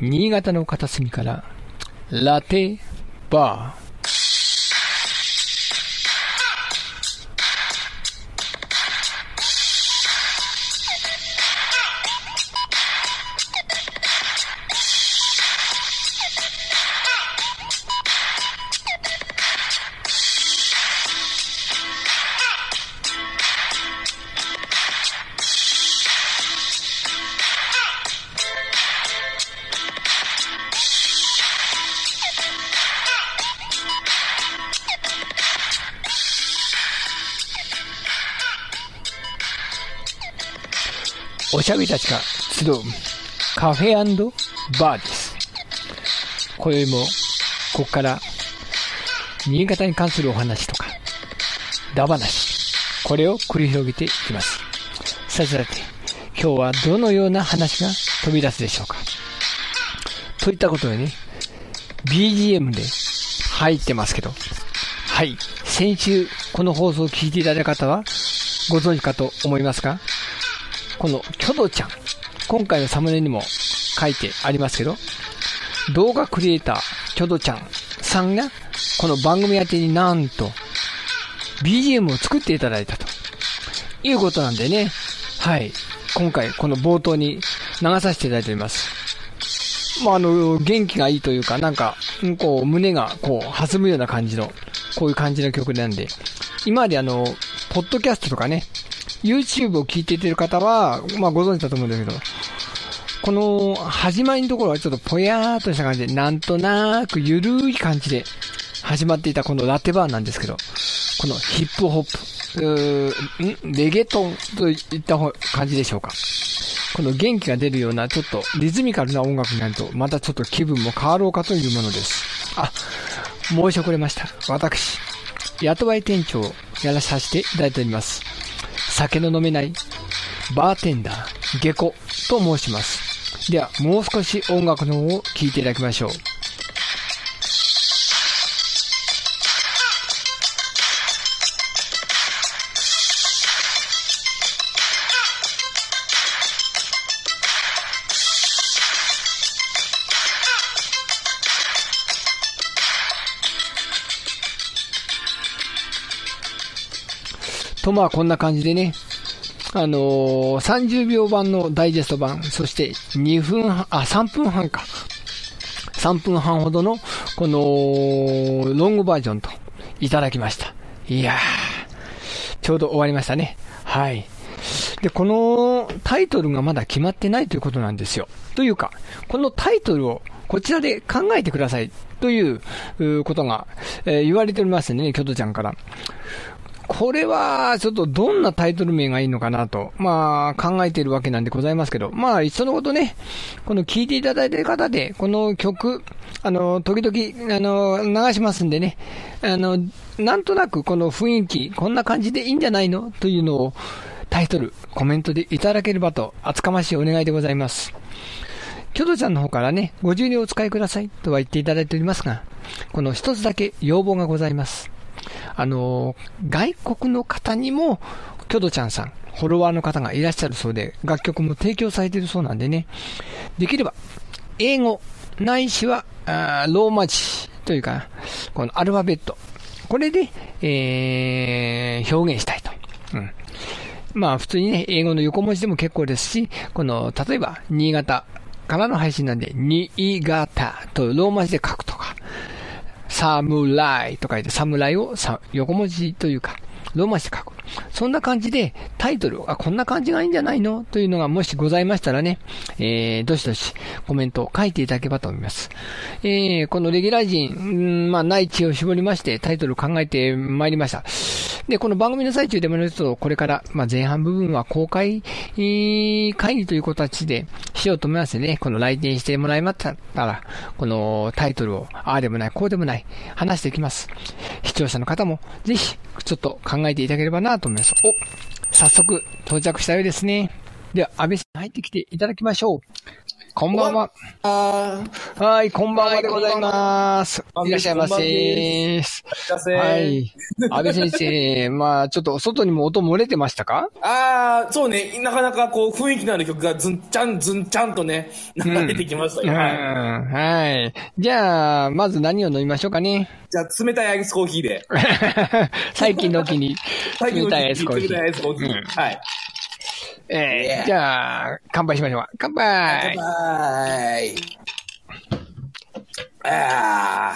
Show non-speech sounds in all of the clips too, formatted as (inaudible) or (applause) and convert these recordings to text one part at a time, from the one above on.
新潟の片隅から、ラテバー。しゃべりたちが集うカフェバーです。今宵も、ここから新潟に関するお話とか、ダ話、これを繰り広げていきます。さてさて、今日はどのような話が飛び出すでしょうか。といったことでね、BGM で入ってますけど、はい、先週この放送を聞いていただいた方はご存知かと思いますが、このキョドちゃん、今回のサムネにも書いてありますけど、動画クリエイター、キョドちゃんさんが、この番組宛てになんと、BGM を作っていただいたと。いうことなんでね、はい。今回、この冒頭に流させていただいております。まあ、あの、元気がいいというか、なんか、こう、胸が、こう、弾むような感じの、こういう感じの曲なんで、今まであの、ポッドキャストとかね、YouTube を聞いていてる方は、まあご存知だと思うんだけど、この始まりのところはちょっとぽやーっとした感じで、なんとなくゆるい感じで始まっていたこのラテバーなんですけど、このヒップホップ、んレゲトンといった感じでしょうか。この元気が出るようなちょっとリズミカルな音楽になると、またちょっと気分も変わろうかというものです。あ、申し遅れました。私、雇わい店長をやらさせていただいております。酒の飲めないバーテンダー、下戸と申します。では、もう少し音楽の方を聴いていただきましょう。と、まあ、こんな感じでね、あのー、30秒版のダイジェスト版、そして2分半、あ、3分半か。3分半ほどの、この、ロングバージョンと、いただきました。いやー、ちょうど終わりましたね。はい。で、このタイトルがまだ決まってないということなんですよ。というか、このタイトルをこちらで考えてくださいということが、えー、言われておりますね、キョトちゃんから。これは、ちょっとどんなタイトル名がいいのかなと、まあ、考えているわけなんでございますけど、まあ、いっそのことね、この聴いていただいている方で、この曲、あの、時々、あの、流しますんでね、あの、なんとなくこの雰囲気、こんな感じでいいんじゃないの？というのを、タイトル、コメントでいただければと、厚かましいお願いでございます。キョドちゃんの方からね、ご自由にお使いくださいとは言っていただいておりますが、この一つだけ要望がございます。あの、外国の方にも、キョドちゃんさん、フォロワーの方がいらっしゃるそうで、楽曲も提供されているそうなんでね、できれば、英語、ないしは、あローマ字というか、このアルファベット、これで、えー、表現したいと。うん。まあ普通にね、英語の横文字でも結構ですし、この、例えば、新潟からの配信なんで、新潟とローマ字で書くとか、サムライと書いて、サムライを横文字というか、ローマ字で書く。そんな感じで、タイトル、あ、こんな感じがいいんじゃないの？というのがもしございましたらね、えー、どしどしコメントを書いていただければと思います。えー、このレギュラー陣、んまあ、内地を絞りまして、タイトルを考えてまいりました。で、この番組の最中でも言うと、これから、まあ、前半部分は公開、会議という形でしようと思いますね。この来店してもらいましたら、このタイトルを、ああでもない、こうでもない、話していきます。視聴者の方も、ぜひ、ちょっと考ていただければなと思います。お、早速、到着したようですね。では、安倍さん入ってきていただきましょう。こんばんは。あはい、こんばんはでございます。いらっしゃいませ。いらっしゃいませはい。安倍先生、まあ、ちょっと外にも音漏れてましたか？あー、そうね、なかなかこう雰囲気のある曲がズンチャンズンチャンとね、流れてきましたうん。よ。はい。はい。じゃあ、まず何を飲みましょうかね？じゃあ、冷たいアイスコーヒーで。(laughs) 最近の気に、(laughs) 最近の冷たいアイスコーヒー。冷たいアイスコーヒー。うんはい。えー、じゃあ、乾杯しましょうか。乾杯はい。あ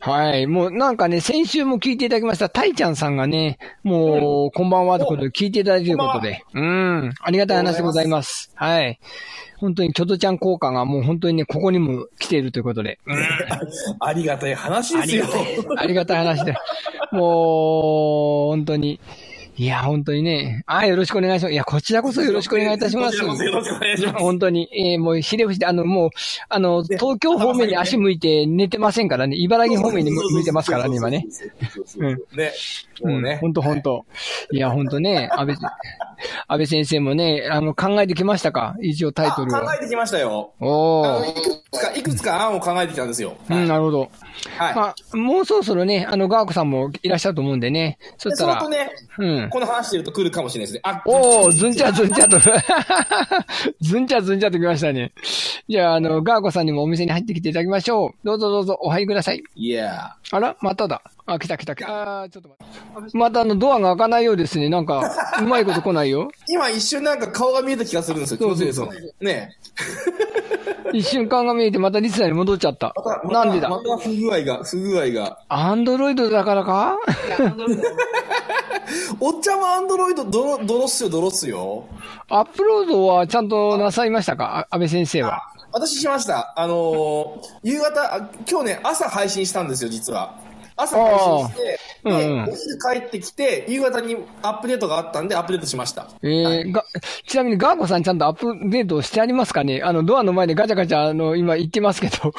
はい。もうなんかね、先週も聞いていただきました、たいちゃんさんがね、もう、こんばんはということで聞いていただいていることで、うん、ありがたい話でございます。はい。本当に、キョトちゃん効果がもう本当にね、ここにも来ているということで、うん、ーありがたい話ですよ。ありがたい話で、もう、本当に、いや、本当にね、あよろしくお願いします。いや、こちらこそよろしくお願いいたします。よろしくお願いします。本当に、えー、もう、ひれ伏して、あの、もう、あの、ね東京方面に足向いて寝てませんからね、茨城方面に向いてますからね、今ね。うんね。もうね。本当本当いや、本当ね、安倍、(laughs) 安倍先生もね、あの、考えてきましたか？一応タイトル考えてきましたよ。おー。あのいくつか、いくつか案を考えてきたんですよ。うん、なるほど。はい。まあ、もうそろそろね、あの、ガーコさんもいらっしゃると思うんでね。そしたらでそのと、ね、うん。この話してると来るかもしれないですね。あ、おー、ずんちゃずんちゃと、ずんちゃ (laughs) ずんちゃときましたね。じゃあ、あの、ガーコさんにもお店に入ってきていただきましょう。どうぞどうぞ、お入りください。いやあらまただ。あ、来た来た来た。あーちょっと待って。またあの、ドアが開かないようですね。なんか、うまいこと来ないよ。(laughs) 今一瞬なんか顔が見えた気がするんですよ。そうそうそうね。ね (laughs) 一瞬間が見えてまたリスナーに戻っちゃったまなんでだ？また不具合が、不具合が。アンドロイドだからか？おっちゃんはアンドロイド、ドロ、ドロっすよ、ドロっすよ。アップロードはちゃんとなさいましたか？あ安倍先生は。私しました。あのー夕方、あ今日ね、朝配信したんですよ、実は。朝配信して、あーうん帰ってきて、夕方にアップデートがあったんで、アップデートしました。えーが、ちなみにガーコさんちゃんとアップデートしてありますかね？あの、ドアの前でガチャガチャ、あの、今言ってますけど。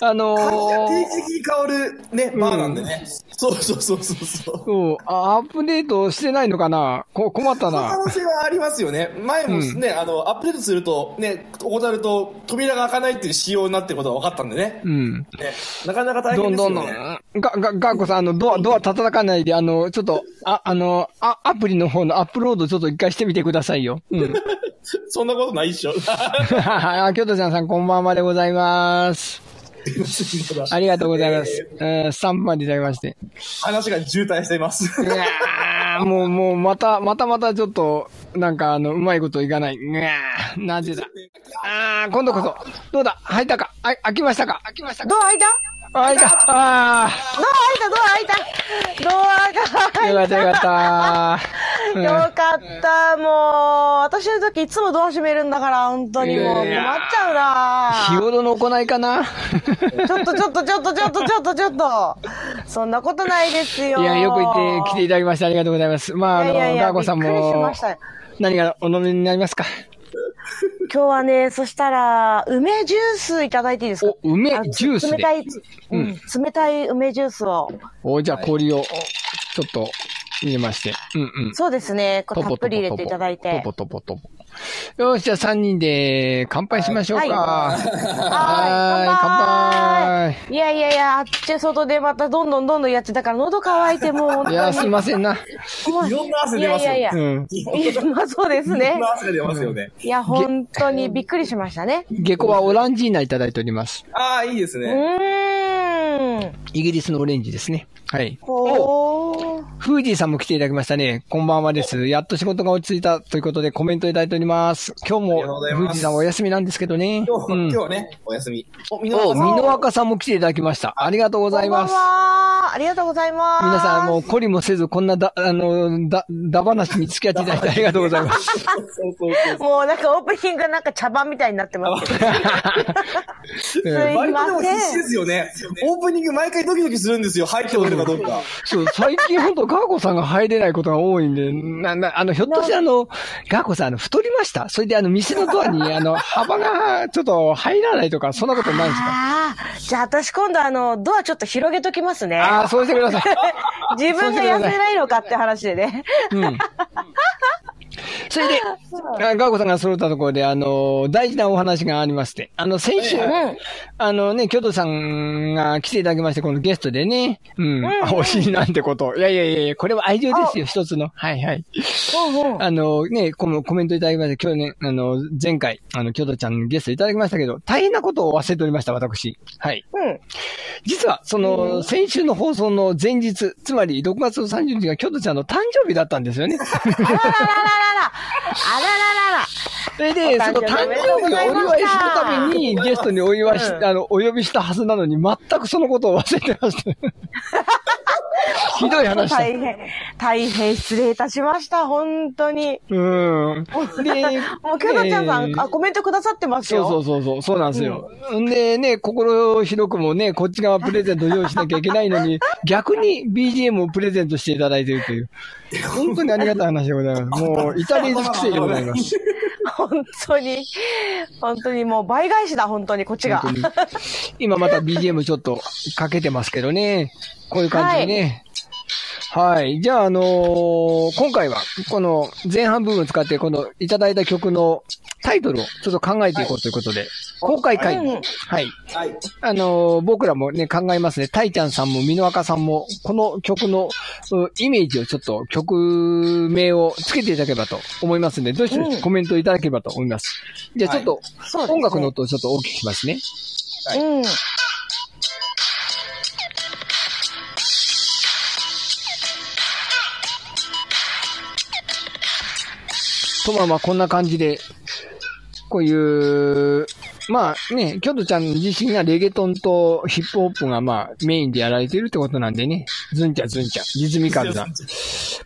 あのー定期的に変わるね、バーなんでね。そうそうそうそうそう。そう、あアップデートしてないのかな？こ困ったその可な。能性はありますよね。前もね、あの、アップデートすると、ね、怠ると、扉が開かないっていう仕様になってることが分かったんでね。うん。ねなかなか大どどんどん。ね。が、が、ガーコさん、あの、ドア、ドア叩かないで、あの、ちょっと、あ、あの、あ、アプリの方のアップロードちょっと一回してみてくださいよ。うん。(laughs) そんなことないっしょ。(laughs) あ、京都ちゃんさん、こんばんはでございます。(laughs) ありがとうございます。うん、スタンプまでいただきまして。話が渋滞しています。いやーもう、もう、また、またまたちょっと、なんか、あの、うまいこといかない。うわーなぜだ。あー、今度こそ。どうだ？入ったか？あ、開きましたか？開きましたかドア開いた？あ開いたあドア開いた？ドア開いた？ドアがー、よかったよかった。うんよかった、もう。私の時いつもドア閉めるんだから、本当にもう。困っちゃうな日頃の行いかなちょっとちょっとちょっとちょっとちょっとちょっと。そんなことないですよ。いや、よく言って来ていただきましてありがとうございます。まあ、あの、ガーコさんも何がお飲みになりますか？(laughs) 今日はね、そしたら、梅ジュースいただいていいですか？お梅ジュースで冷たい、うん、冷たい梅ジュースを。お、じゃあ氷を、ちょっと、入れまして。うんうん。そうですね。こうたっぷり入れていただいてト。ポトポトポ。よし、じゃあ3人で乾杯しましょうか。はいはーい、乾杯。いやいやいや、あっち外でまたどんどんどんどんやってたから喉乾いてもう。いや、すいませんな。もういろんな汗出ますよいやいやいや。うん。いやまあそうですねいろん。な汗が出ますよね。いや、本当にびっくりしましたね。下戸はオランジーナいただいております。ああ、いいですうね。ーん。イギリスのオレンジですね。はい。ほー。フージーさんも来ていただきましたね。こんばんはです。やっと仕事が落ち着いたということでコメントいただいております。今日もフージーさんお休みなんですけどね。今日、うん今日はね、お休み。お、みお、のミノワカさんも来ていただきました。ありがとうございますこんばん。は。ありがとうございます。皆さん、もう、懲りもせず、こんなだ、あの、だ、だ話に付き合っていただいてありがとうございます。そうそうそう。もうなんかオープニングなんか茶番みたいになってます (laughs) でまも必死。ですよね。オープニング毎回ドキドキするんですよ。入っておるかどうか。そう、最近ほんとガーコさんが入れないことが多いんで、な、な、あの、ひょっとしてあの、ガーコさん、あの、太りました？それであの、店のドアに、(laughs) あの、幅がちょっと入らないとか、そんなことないんですか？ああ、じゃあ私今度あの、ドアちょっと広げときますね。ああ、そうしてください。(laughs) 自分が痩せないのかって話でね。うん。それで、あガーコさんが揃ったところで、あの、大事なお話がありまして、あの、先週、うん。あのね、京都さんが来ていただきまして、このゲストでね、うん、あお尻なんてこと。いやいやいやこれは愛情ですよ、一つの。はいはい。あのね、このコメントいただきまして、今日ね、あの、前回、あの、京都ちゃんのゲストいただきましたけど、大変なことを忘れておりました、私。はい。うん。実は、その、先週の放送の前日、つまり6月30日が京都ちゃんの誕生日だったんですよね。あららららら。あらららら。それで、その誕生日をお祝いするために、ゲストにお祝いし、うんあの、お呼びしたはずなのに、全くそのことを忘れてました。ひどい話だ。大変、大変失礼いたしました、本当に。うん。で、(laughs) もう、ケロちゃんさん、えーあ、コメントくださってますそうよ。そうそうそう、そうなんですよ。んでね、心広くもね、こっち側プレゼント用意しなきゃいけないのに、(laughs) 逆に BGM をプレゼントしていただいているという、本当にありがたい話でございます。もう、至れり尽くせりでございます。(laughs) 本当に、本当にもう倍返しだ、本当に、こっちが。今また BGM ちょっとかけてますけどね。こういう感じでね。はい。じゃあ、あのー今回は、この前半部分使って、このいただいた曲のタイトルをちょっと考えていこうということで、公開会議。うんはい。はい。あのー僕らもね、考えますね。タイちゃんさんも、ミノアカさんも、この曲のうイメージをちょっと曲名をつけていただければと思いますので、どうしうんコメントいただければと思います。じゃあちょっと、音楽の音をちょっとお聞きしますね。うん。とまあまあこんな感じで、こういう、まあね、京都ちゃん自身がレゲトンとヒップホップがまあメインでやられてるってことなんでね、ズンチャズンチャ、リズミカルな。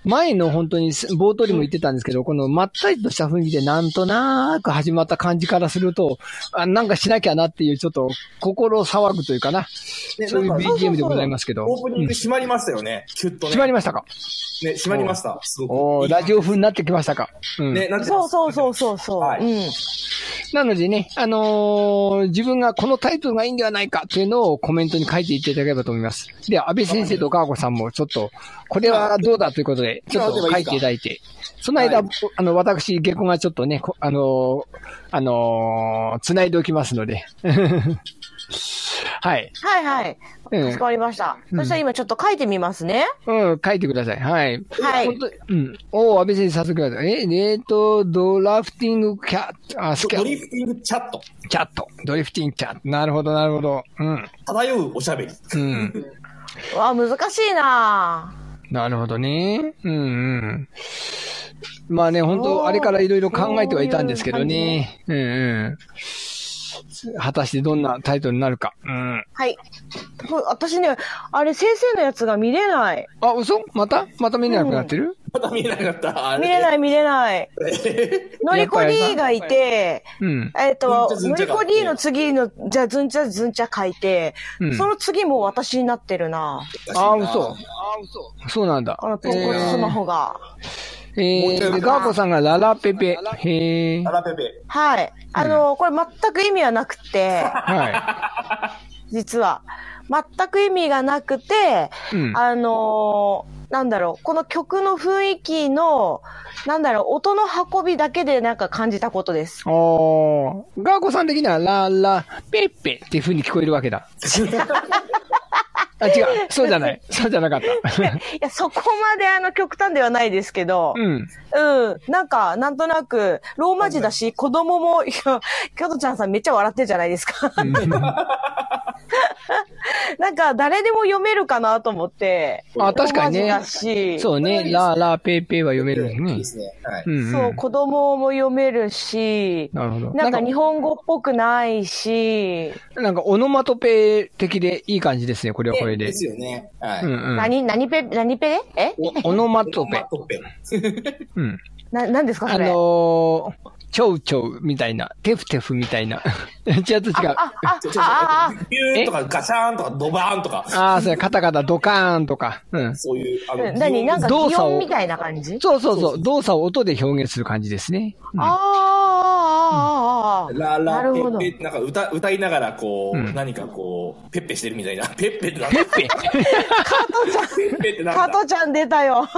前の本当に冒頭にも言ってたんですけど、このまったりとした雰囲気でなんとなく始まった感じからすると、あなんかしなきゃなっていうちょっと心騒ぐというかな、ねそういう BGM でございますけど。オープニンうんグ閉まりましたよね。キュッとね。決まりましたか？ね、閉まりました。すごラジオ風になってきましたか？うん。ね、なんてそうそうそうそうそう。はいうん。なのでね、あのー自分がこのタイトルがいいんではないかっていうのをコメントに書いていただければと思います。で、安倍先生とガーゴさんもちょっと、これはどうだということで、ちょっと書いていただいて、その間、はいあの、私、下戸がちょっとね、こあのーあのー繋いでおきますので。(laughs) はい。はいはい。うんかしこまりました。うんそしたら今ちょっと書いてみますね。うん、書いてください。はい。はい本当にうん。おー安倍先生、早速ください。え、えーと、ドラフティングキャット、あ、スキャドリフティングチャット。チャット。ドリフティングチャット。なるほど、なるほど。うん。漂うおしゃべり。うん。(laughs) うわ、難しいななるほどね。うんうん。まあね、本当あれからいろいろ考えてはいたんですけどね。うんうん。果たしてどんなタイトルになるか。うん。はい。私ね、あれ先生のやつが見れない。あ、嘘？また？また見れなくなってる、また見えなかった？あ。見れないい見れない。のりこ D がいて、うん。えっと、のりこ D の次の、じゃあずんちゃずんちゃ書いて、うんその次も私になってるな。あ、嘘。そうなんだ。あの、ポンコツスマホが。えー、で、ガーコさんがララペペ。へーラ。ラペペ。はい。あの、これ全く意味はなくて、は実は。全く意味がなくて、うんあのーなんだろう、この曲の雰囲気の、なんだろう、音の運びだけでなんか感じたことです。い。おー。ガーコさん的にはララペッペっていう風に聞こえるわけだ。あ、違う。そうじゃない。そうじゃなかった。(laughs) いや、そこまであの極端ではないですけど、うん。うん。なんか、なんとなく、ローマ字だし、子供も、いや、キョトちゃんさんめっちゃ笑ってるじゃないですか。(laughs) なんか、誰でも読めるかなと思って。あ確かにねし、そうね。ララペペは読めるんですねいいで。すね。はい。そう、子供も読めるし、なるほど。なんか日本語っぽくないし、なんかオノマトペ的でいい感じですね、これはこれでで。すよね。はい。うんうん。何、何ペ、何ペ？え？オノマトペ。トペ。うん。な、何ですかあそれ？のー、チョウチョウみたいな、テフテフみたいな。(laughs) 違うと違う。ビューンとかガシャーンとかドバーンとか、ああ、それカタカタドカーンとか。うん。そういう、あの、何なんか擬動作みたいな感じ？そうそうそう。動作を音で表現する感じですね。うんああ、ああ、ああ、ララなるほど。ペッペ、なんか歌、歌いながらこう、うん。何かこう、ペッペしてるみたいな。(laughs) ペッペってなんだ？ペッペ？ペッペってなんだ？加トちゃん出たよ。(laughs)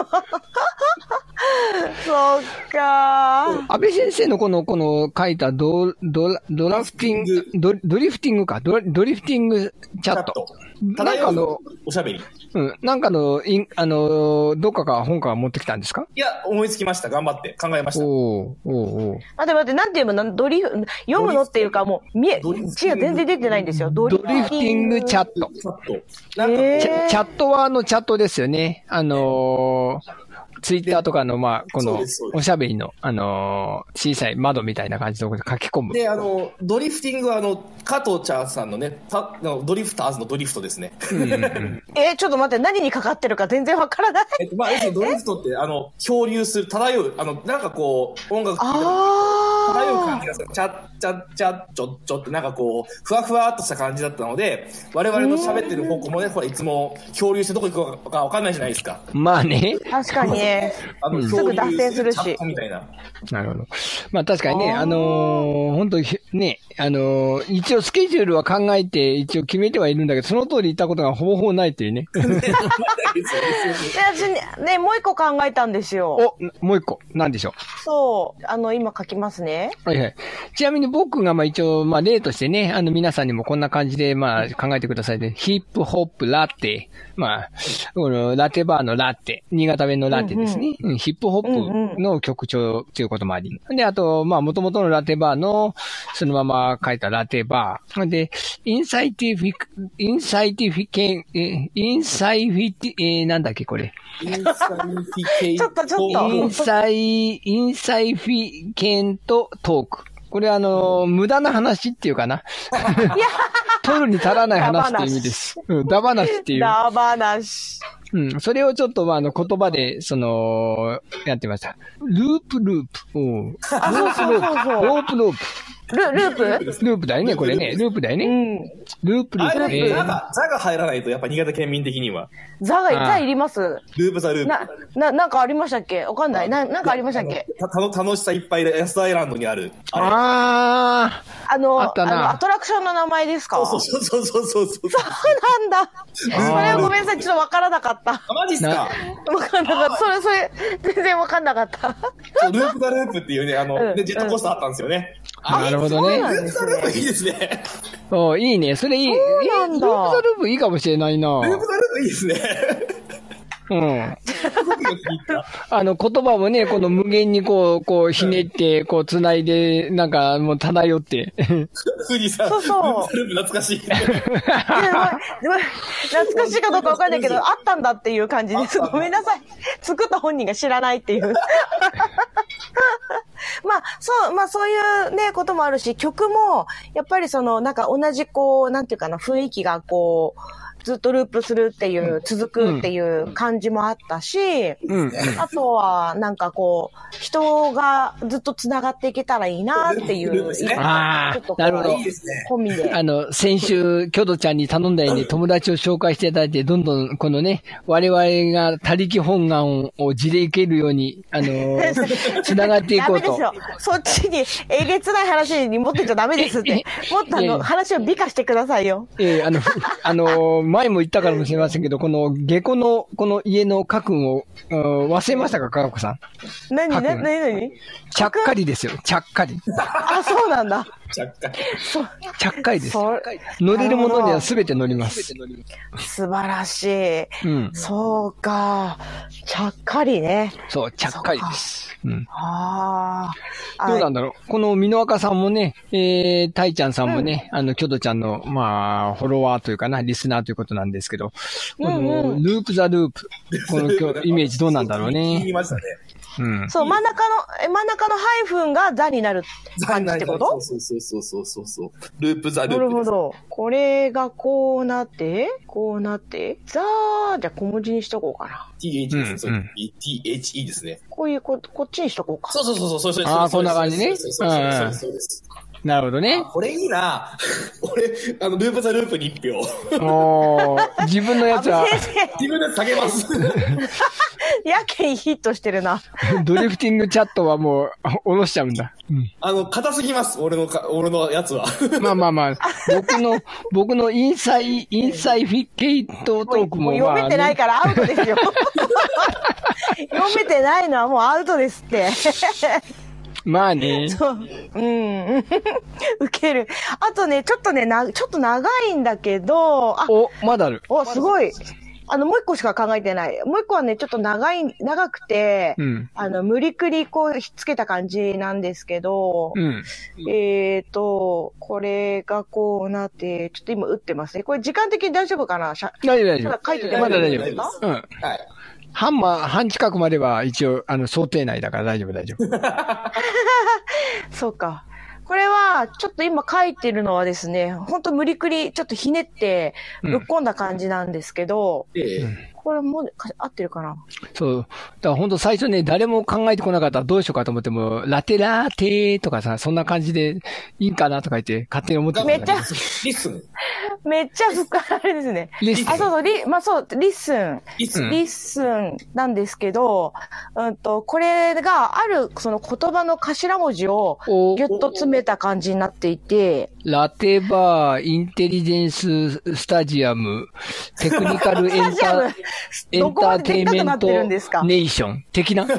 そっか。ー。安倍先生のこの、この書いたド、ドラ、ドラフティング、ドドリフティングか、ドラドリフティングチャット。なんかあの、おしゃべり。うん、なんかの、いんあの、どっかから本から持ってきたんですか？いや、思いつきました。頑張って。考えました。おうおうおう待って待って、なんていうのなんドリフ、読むのっていうかもう、見え、字が全然出てないんですよ。ドドリフティングチャット。ちょっと。なんかこう、えーチャチャットはあのチャットですよね。あのーツイッターとかの、まあ、このおしゃべりの、あのー小さい窓みたいな感じのところで書き込む。で、あの、ドリフティングは、あの、加藤茶さんのね、たドリフターズのドリフトですね。うんうんうん (laughs) えーちょっと待って、何にかかってるか全然わからない。えっと、まあ、要するにドリフトって、あの、漂流する、漂う、あの、なんかこう、音楽聴い漂う感あじがする。チャッチャッチャッチョッチョってなんかこう、ふわふわっとした感じだったので、我々の喋ってる方向もね、ほら、いつも漂流してどこ行くかわかんないじゃないですか。まあね。ー。確かに。あの、すぐ脱線するしみたいな。なるほど。まあ確かにね、あのー本当にね、あのー一応スケジュールは考えて、一応決めてはいるんだけど、その通り言ったことがほぼほぼないっていうね。(laughs) ねね、もう一個考えたんですよ。お、もう一個、なんでしょそう。あの、今書きますね。う。はいはい。ちなみに僕がまあ一応、まあ例としてね、あの皆さんにもこんな感じでまあ考えてくださいね。ヒップホップラテ。まあ、このラテバーのラテ。新潟弁のラテですね。うんヒップホップの曲調ということもあり。で、あと、まあ元々のラテバーの、そのまま書いたラテバー。で、インサイティフィク、インサイティフィケン、え、インサイフィティ、えーなんだっけこれ。インサイフィケイちょっとちょっとインサイ、インサイフィケントトーク。これあの、無駄な話っていうかな。取るに足らない話っていう意味です。うん、ダ話っていう。ダ話。うん、それをちょっとまああの言葉で、その、やってました。ループループ。うん。あ、そうそうそうそう。ロープロープ。ル、ループ？ループだよね、これね。ループだよね。うん。ループルあープ。れ、えーザが、ザが入らないと、やっぱ新潟県民的には。ザが、ザいりますループザループ。な、な、なんかありましたっけ？わかんない。な、なんかありましたっけ？たたの楽しさいっぱいで、安田アイランドにある。あれああの、あったなの、アトラクションの名前ですか？そうそうそうそうそうそう。そうなんだ。それはごめんなさい。ちょっとわからなかった。あ、マジっすか？わかんなかった。それ、それ、全然わかんなかった。ループザループっていうね、あの、うんで、ジェットコースターあったんですよね。あ、なるほどね。そうなんループザループいいですね。おいいね。それいい。そうなんだえループザループいいかもしれないな。ループザループいいですね。うん。あの、言葉もね、この無限にこう、こう、ひねって、こう、繋いで、なんか、もう漂って。富士山、そうそうループザループ懐かしい。(laughs) 懐かしいかどうかわかんないけど、あったんだっていう感じです。ごめんなさい。作った本人が知らないっていう。まあ、そう、いうね、こともあるし、曲も、やっぱりその、なんか同じこう、なんていうかな、雰囲気がこう、ずっとループするっていう、続くっていう感じもあったし、うん。あとは、なんかこう、人がずっと繋がっていけたらいいなっていう、あーちょっとこうなるほど。込みで。あの、先週、キョドちゃんに頼んだように (laughs) 友達を紹介していただいて、どんどん、このね、我々が他力本願を地でいけるように、あのー、(laughs) 繋がっていこうと。ダメですよ。そっちに、えげつない話に持ってっちゃダメですって。(laughs) もっとあの、話を美化してくださいよ。えーあの、ふあのー前も言ったかもしれませんけど、この下戸の、この家の家訓を、うん忘れましたか、かがこさん？何、な、書くの何、何？ちゃっかりですよ、ちゃっかり。あ、そうなんだ。若干。そう、ちゃっかりです。そ乗れるものには全て乗ります。素晴らしい。うん。そうか。ちゃっかりね。そう、ちゃっかりです。うん。ああ。どうなんだろう。この、美濃若さんもね、えー、たいちゃんさんもね、あの、キョドちゃんの、まあ、フォロワーというかな、リスナーということなんですけど、こうんの、ループザループ、この今日イメージどうなんだろうね。言いましたね。うん。そう、真ん中の、え真ん中のハイフンがザになる感じってこと？そうそうそうそうそうそう。ループザルーなプです。るほど。これがこうなって、こうなって、ザー、じゃあ小文字にしとこうかな。TH ですね。そううん THE ですね。こういうこ、こっちにしとこうか。そうそうそうそうそうそう。そうこんな感じねそうそうそうそうそうそうです。なるほどね。これいいな (laughs) 俺、あの、ループザループに一票。おー自分のやつは、自分で下げます。(laughs) やけにヒットしてるな。ドリフティングチャットはもう、あ下ろしちゃうんだ。うん。あの、硬すぎます、俺のか、俺のやつは。まあまあまあ、僕の、僕のインサイ、インサイフィケイトトークも、もうまあ、読めてないからアウトですよ。(laughs) 読めてないのはもうアウトですって。まあね。(laughs) そう。うん。(laughs) ウケる。あとね、ちょっとね、な、ちょっと長いんだけど、あ、お、まだある。お、すごい。あの、もう一個しか考えてない。もう一個はね、ちょっと長い、長くて、うん。あの、無理くりこう、ひっつけた感じなんですけど、うん。えーと、これがこうなって、ちょっと今打ってますね。これ時間的に大丈夫かな？しゃ大丈夫大丈まだ書いてて夫。まだ大丈夫夫。うん。はい。半ま、半近くまでは一応、あの、想定内だから大丈夫大丈夫。(laughs) そうか。これは、ちょっと今書いてるのはですね、ほんと無理くり、ちょっとひねって、ぶっ込んだ感じなんですけど、ええこれも合ってるかな？そう。だから本当最初ね、誰も考えてこなかったらどうしようかと思っても、ラテラーテとかさ、そんな感じでいいんかなとか言って勝手に思ってためっちゃ、リッスン。めっちゃ深いあれですね。リスあ、そうそう、リ、まあそう、リッスン。リッスン。リッスンなんですけど、うんと、これがある、その言葉の頭文字をおぎゅっと詰めた感じになっていて、ラテバー、インテリジェンススタジアム、テクニカルエンスタジアムタ、エンターテインメントネーション的な？(laughs)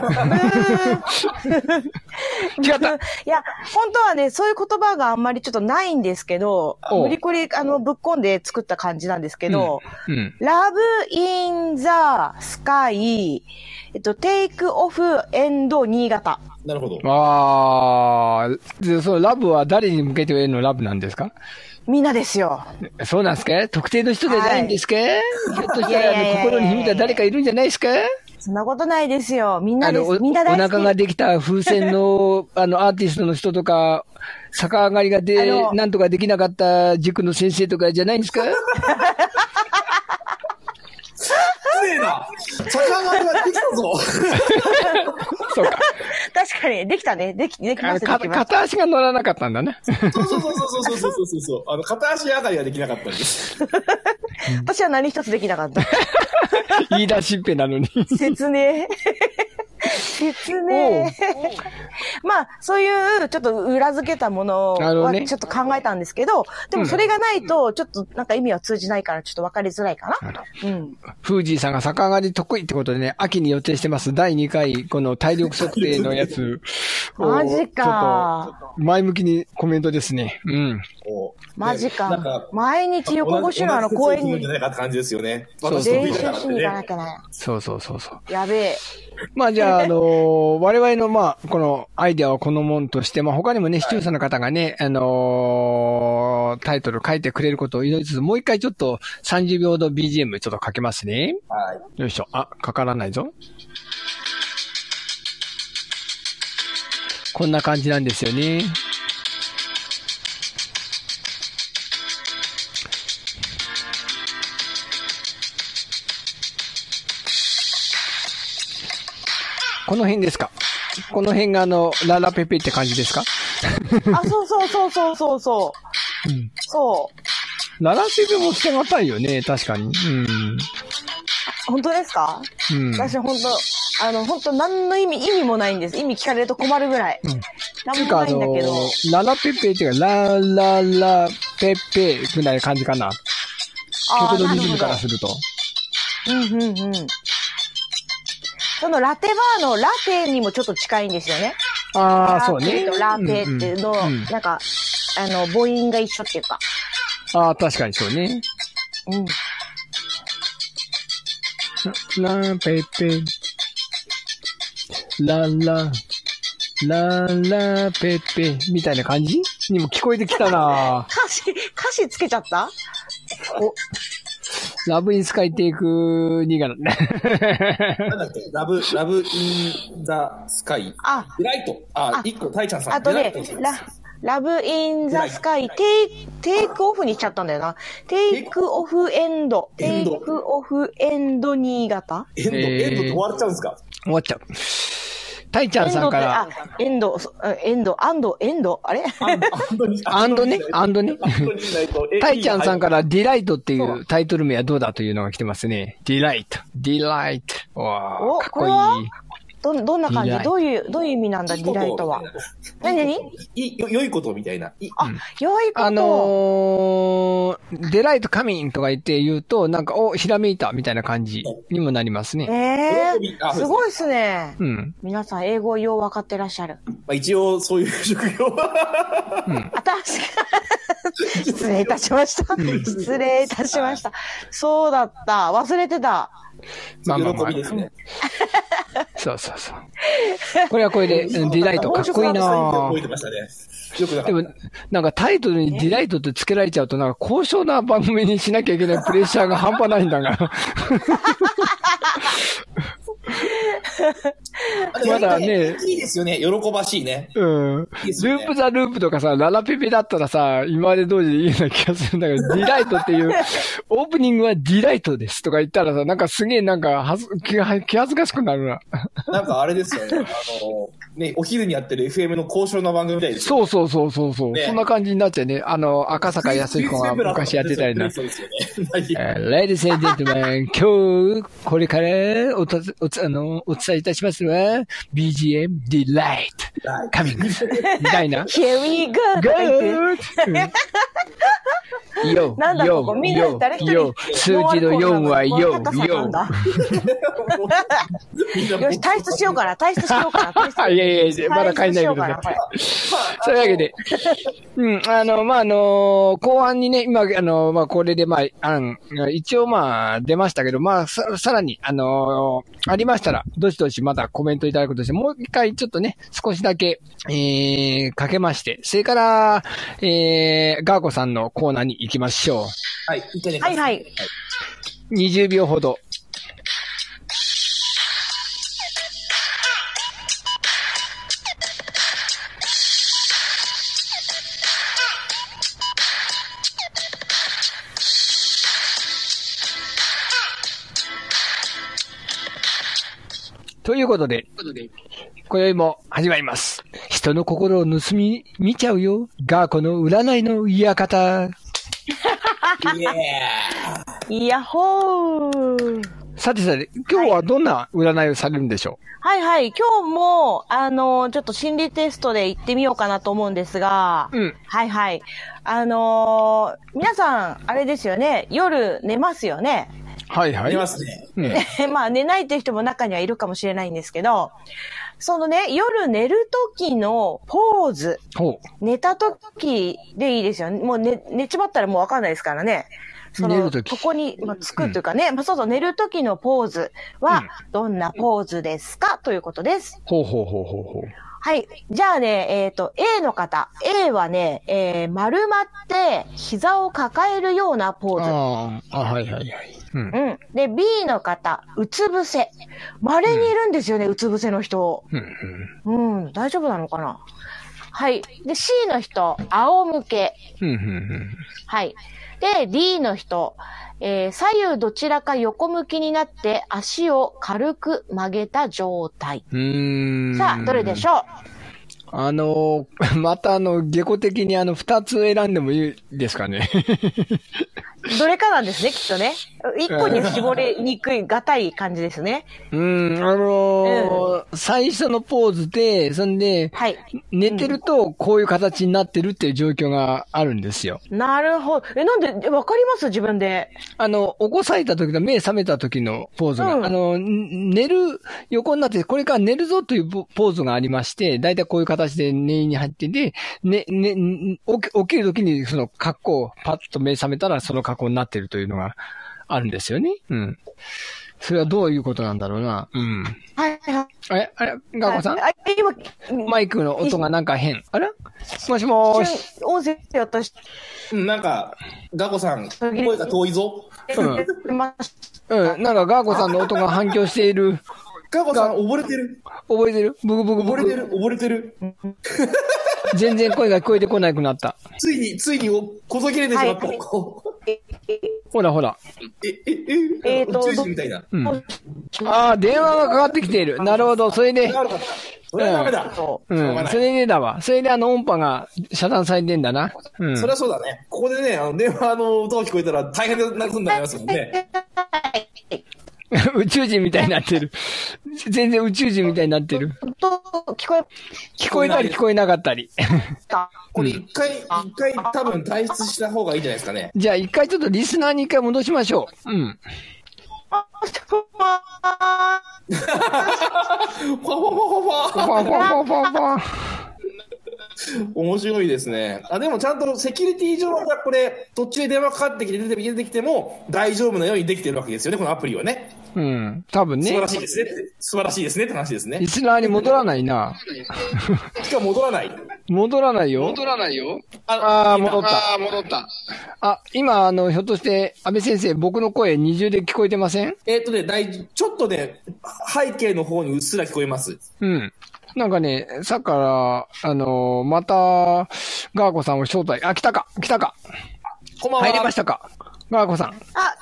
違った。いや、本当はね、そういう言葉があんまりちょっとないんですけど、お無理くり、あの、ぶっ込んで作った感じなんですけど、うん。Love in the Sky, えっと、Take Off End 新潟。なるほど。あー、で、そのラブは誰に向けてのラブなんですか？みんなですよ。そうなんですか？特定の人じゃないんですか、ひょっとしたいやいやいやいやら、あの心に秘めた誰かいるんじゃないですか？そんなことないですよ。みんなあの、おです。みんな大好き。お腹ができた風船の、(laughs) あの、アーティストの人とか、逆上がりがあで、のなんとかできなかった塾の先生とかじゃないんですか？失礼な逆上ができたぞ (laughs) そうか。確かに、できたね。でき、できます、かできます。片足が乗らなかったんだね。そうそうそうそうそうそうそうそう。あの、片足上がりはできなかったんです。私は何一つできなかった。言い出しっぺなのに。説明。説明。(laughs) まあ、そういう、ちょっと裏付けたものはちょっと考えたんですけど、でもそれがないと、ちょっとなんか意味は通じないから、ちょっと分かりづらいかな。うん。フージーさんが逆上がり得意ってことでね、秋に予定してます第2回、この体力測定のやつを。(laughs) マジかちょっと、前向きにコメントですね。うん。マジなんか。毎日横越しのあの公園に同じ同じ説明じゃないかって感じですよね。そう私得練習しに行かなね。きゃなそうそうそうそう。い。やべえ。まあじゃあ、あのー我々のまあ、このアイデアをこのもんとして、まあ他にもね、視聴者の方がね、あのータイトル書いてくれることを祈りつつ、もう一回ちょっと30秒の BGM ちょっとかけますね。はい。よいしょ。あ、かからないぞ。こんな感じなんですよね。この辺ですか？この辺があの、ララペペって感じですか？あ、そうそうそうそうそうそう。うん。そう。ララペペも捨てがたいよね、確かに。うん。本当ですか？うん。私本当、あの、本当何の意味、意味もないんです。意味聞かれると困るぐらい。なんもつうか、あないんだけど。の、ララペペっていうか、ラララペペぐらいな感じかな。曲のリズムからすると。うんうんうん。そのラテバーのラテにもちょっと近いんですよね。ああ、そうね。ラテとラペっていうの、うんうんなんか、あの、母音が一緒っていうか。ああ、確かにそうね。うん。ラペペ。ララ。ララペペ。みたいな感じ？にも聞こえてきたな歌詞、歌詞つけちゃった？お。ラブインスカイテイク2がな。なんだっけ？ラブ、ラブインザスカイ。あ、デライト。ああ、一個、タイちゃんさん。あとねデララブインザスカイ、テイ、テイクオフにしちゃったんだよな。テイクオフエンド。テイエンドクオフエンド新潟エンド、えーエンドって終わっちゃうんですか？終わっちゃう。タイちゃんさんから、エンドエンド、そエンド、アンド、エンド、あれ？アンドね、アンドね？タイちゃんさんから、いディライトっていうタイトル名はどうだというのが来てますね。ディライト。ディライト。わあ、おかっこい。いど、どんな感じ？どういう、どういう意味なんだ、 delight は。何？何？いよ良いことみたいな。いあ、良いこと。あのー、 delight coming とか言って言うと、なんか、お、ひらめいたみたいな感じにもなりますね。ええすごいっすね。うん。皆さん、英語よう分かってらっしゃる。まあ、一応、そういう職業は。(laughs) あ、確かに。失礼いたしました。失礼いたしました。そうだった。忘れてた。まあまあまあ喜びですね。そうそうそう。これはこれで、うん delight かっこいいな覚えてましたね。よくなかでもなんかタイトルに delight って付けられちゃうと、なんか高尚な番組にしなきゃいけないプレッシャーが半端ないんだが。(laughs) まだねいいですよね。喜ばしいね。うん。ルいいねープザループとかさ、ララペペだったらさ、今まで通りでいいような気がするんだけど、(laughs) delight っていう、オープニングは delight ですとか言ったらさ、なんかすげえなんかはず気が気恥ずかしくなるな。(laughs) なんかあれですよね。あの、ね、お昼にやってる FM の高尚の番組みたいですよ。そうそうそうそうそう、ねそんな感じになっちゃうね。あの、赤坂泰彦が昔やってたりな。そうですよね。Ladies and gentlemen, 今日、これからおたおつあのお伝えいたしますのは、BGM Delight Coming. (laughs) みたいな。Here we go! とか言って。うんよ、なんだここみんなよ、誰一人よ、数字の4はよ、よ (laughs) よし、退出しようかな、退出しようかな。いやいや、まだ帰んないけどね退出しようかな。これ。(laughs) そういうわけで、うん、あの、まあ、あの、後半にね、今、あの、まあ、これで、まあ、あん一応、まあ、出ましたけど、まあ、ささらに、あの、ありましたら、どしどしまたコメントいただくとして、もう一回ちょっとね、少しだけ、えー、かけまして、それから、えー、ガーコさんのコーナーに行きましょはい、一回ね。はいはい。う。20秒ほど。ということで、今宵も始まります。人の心を盗み見ちゃうよ。ガーコの占いの館。イエイヤッホーさてさて、今日はどんな占いをされるんでしょはいはい。今日も、あの、ちょっと心理テストで行ってみようかなと思うんですが、うんはいはい。あのー皆さん、あれですよね、夜寝ますよね。うはいはー。ありますね。うん。(laughs) まあ寝ないっていう人も中にはいるかもしれないんですけど、そのね、夜寝る時のポーズ、ほ寝た時でいいですよね。もう寝、寝ちまったらもうわかんないですからね。その、寝る時ここに、まあ、つくというかね、まあ、そうそう、寝る時のポーズは、どんなポーズですか、ということです。う。ほうほうほうほうほう。はい。じゃあね、えっ、と、A の方。A はね、えー、丸まって、膝を抱えるようなポーズ。ああ、あ、はいはいはい。うん。うん。で、B の方、うつ伏せ。稀にいるんですよね、うつ伏せの人。うん。うん、大丈夫なのかな？はい。で、C の人、仰向け。うん。うん。うん。はい。で、D の人、えー左右どちらか横向きになって足を軽く曲げた状態。さあ、どれでしょう？あのー、(laughs) またあの、下戸的にあの、二つ選んでもいいですかね？どれかなんですね、(laughs) きっとね。一個に絞りにくい、がたい感じですね。うん、あのー最初のポーズで、そんで、はい。寝てるとこういう形になってるっていう状況があるんですよ。なるほど。え、なんで、えわかります？自分で。あの、起こされた時の目覚めた時のポーズが、うんあの、ん寝る、横になって、これから寝るぞというポポーズがありまして、だいたいこういう形で寝に入ってて、ね、ね、ん起き起きる時にその格好をパッと目覚めたらその格好になってるというのがあるんですよね。うん。それはどういうことなんだろうな。うん。はい、はい。あれ？あれ？ガーコさん？あ、今、マイクの音がなんか変。あれもしもーし。音声やったし、うん、なんか、ガコさん、声が遠いぞ。うん。まうん。なんかガーコさんの音が反響している。ガコさん、溺れてる。覚えてる？ブクブクブク。溺れてる、溺れてる。全然声が聞こえてこなくなった。ついに、ついにお、こそ切れてしまった。はいほらほら。え、え、え、えーと宇宙人みたいな。うん。ああ、電話がかかってきている。なるほど。それで。それはダメだ。そう。うん。それでだわ。それであの音波が遮断されてんだな。うん。それはそうだね。ここでね、あの、電話の音が聞こえたら大変なことになりますもんね。(laughs) (laughs) 宇宙人みたいになってる。(laughs) 全然宇宙人みたいになってる。と、聞こえ聞こえたり聞こえなかったり。た。(laughs) これ一回、一回多分退出した方がいいんじゃないですかね。じゃあ一回ちょっとリスナーに一回戻しましょう。うん。あ、ちょまあファファファファファファンファンファンファンファン。面白いですね。あ、でもちゃんとセキュリティ上はこれ、途中で電話かかってきて出て出てきても大丈夫なようにできてるわけですよね、このアプリはね。うん。多分ね素晴ら。しいですねって。素晴らしいですねって話ですねリ。スナーに戻らないな。しかも戻らない。戻らないよ。戻らないよ。ああ、戻った。ああ、戻った。あ、今、あの、ひょっとして、安倍先生、僕の声二重で聞こえてません？えっ、とね、大ちょっとね、背景の方にうっすら聞こえます。うん。なんかね、さっきから、あのまた、ガーコさんを招待、あ、来たか来たかこんばんは。入りましたかガーコさん。あ、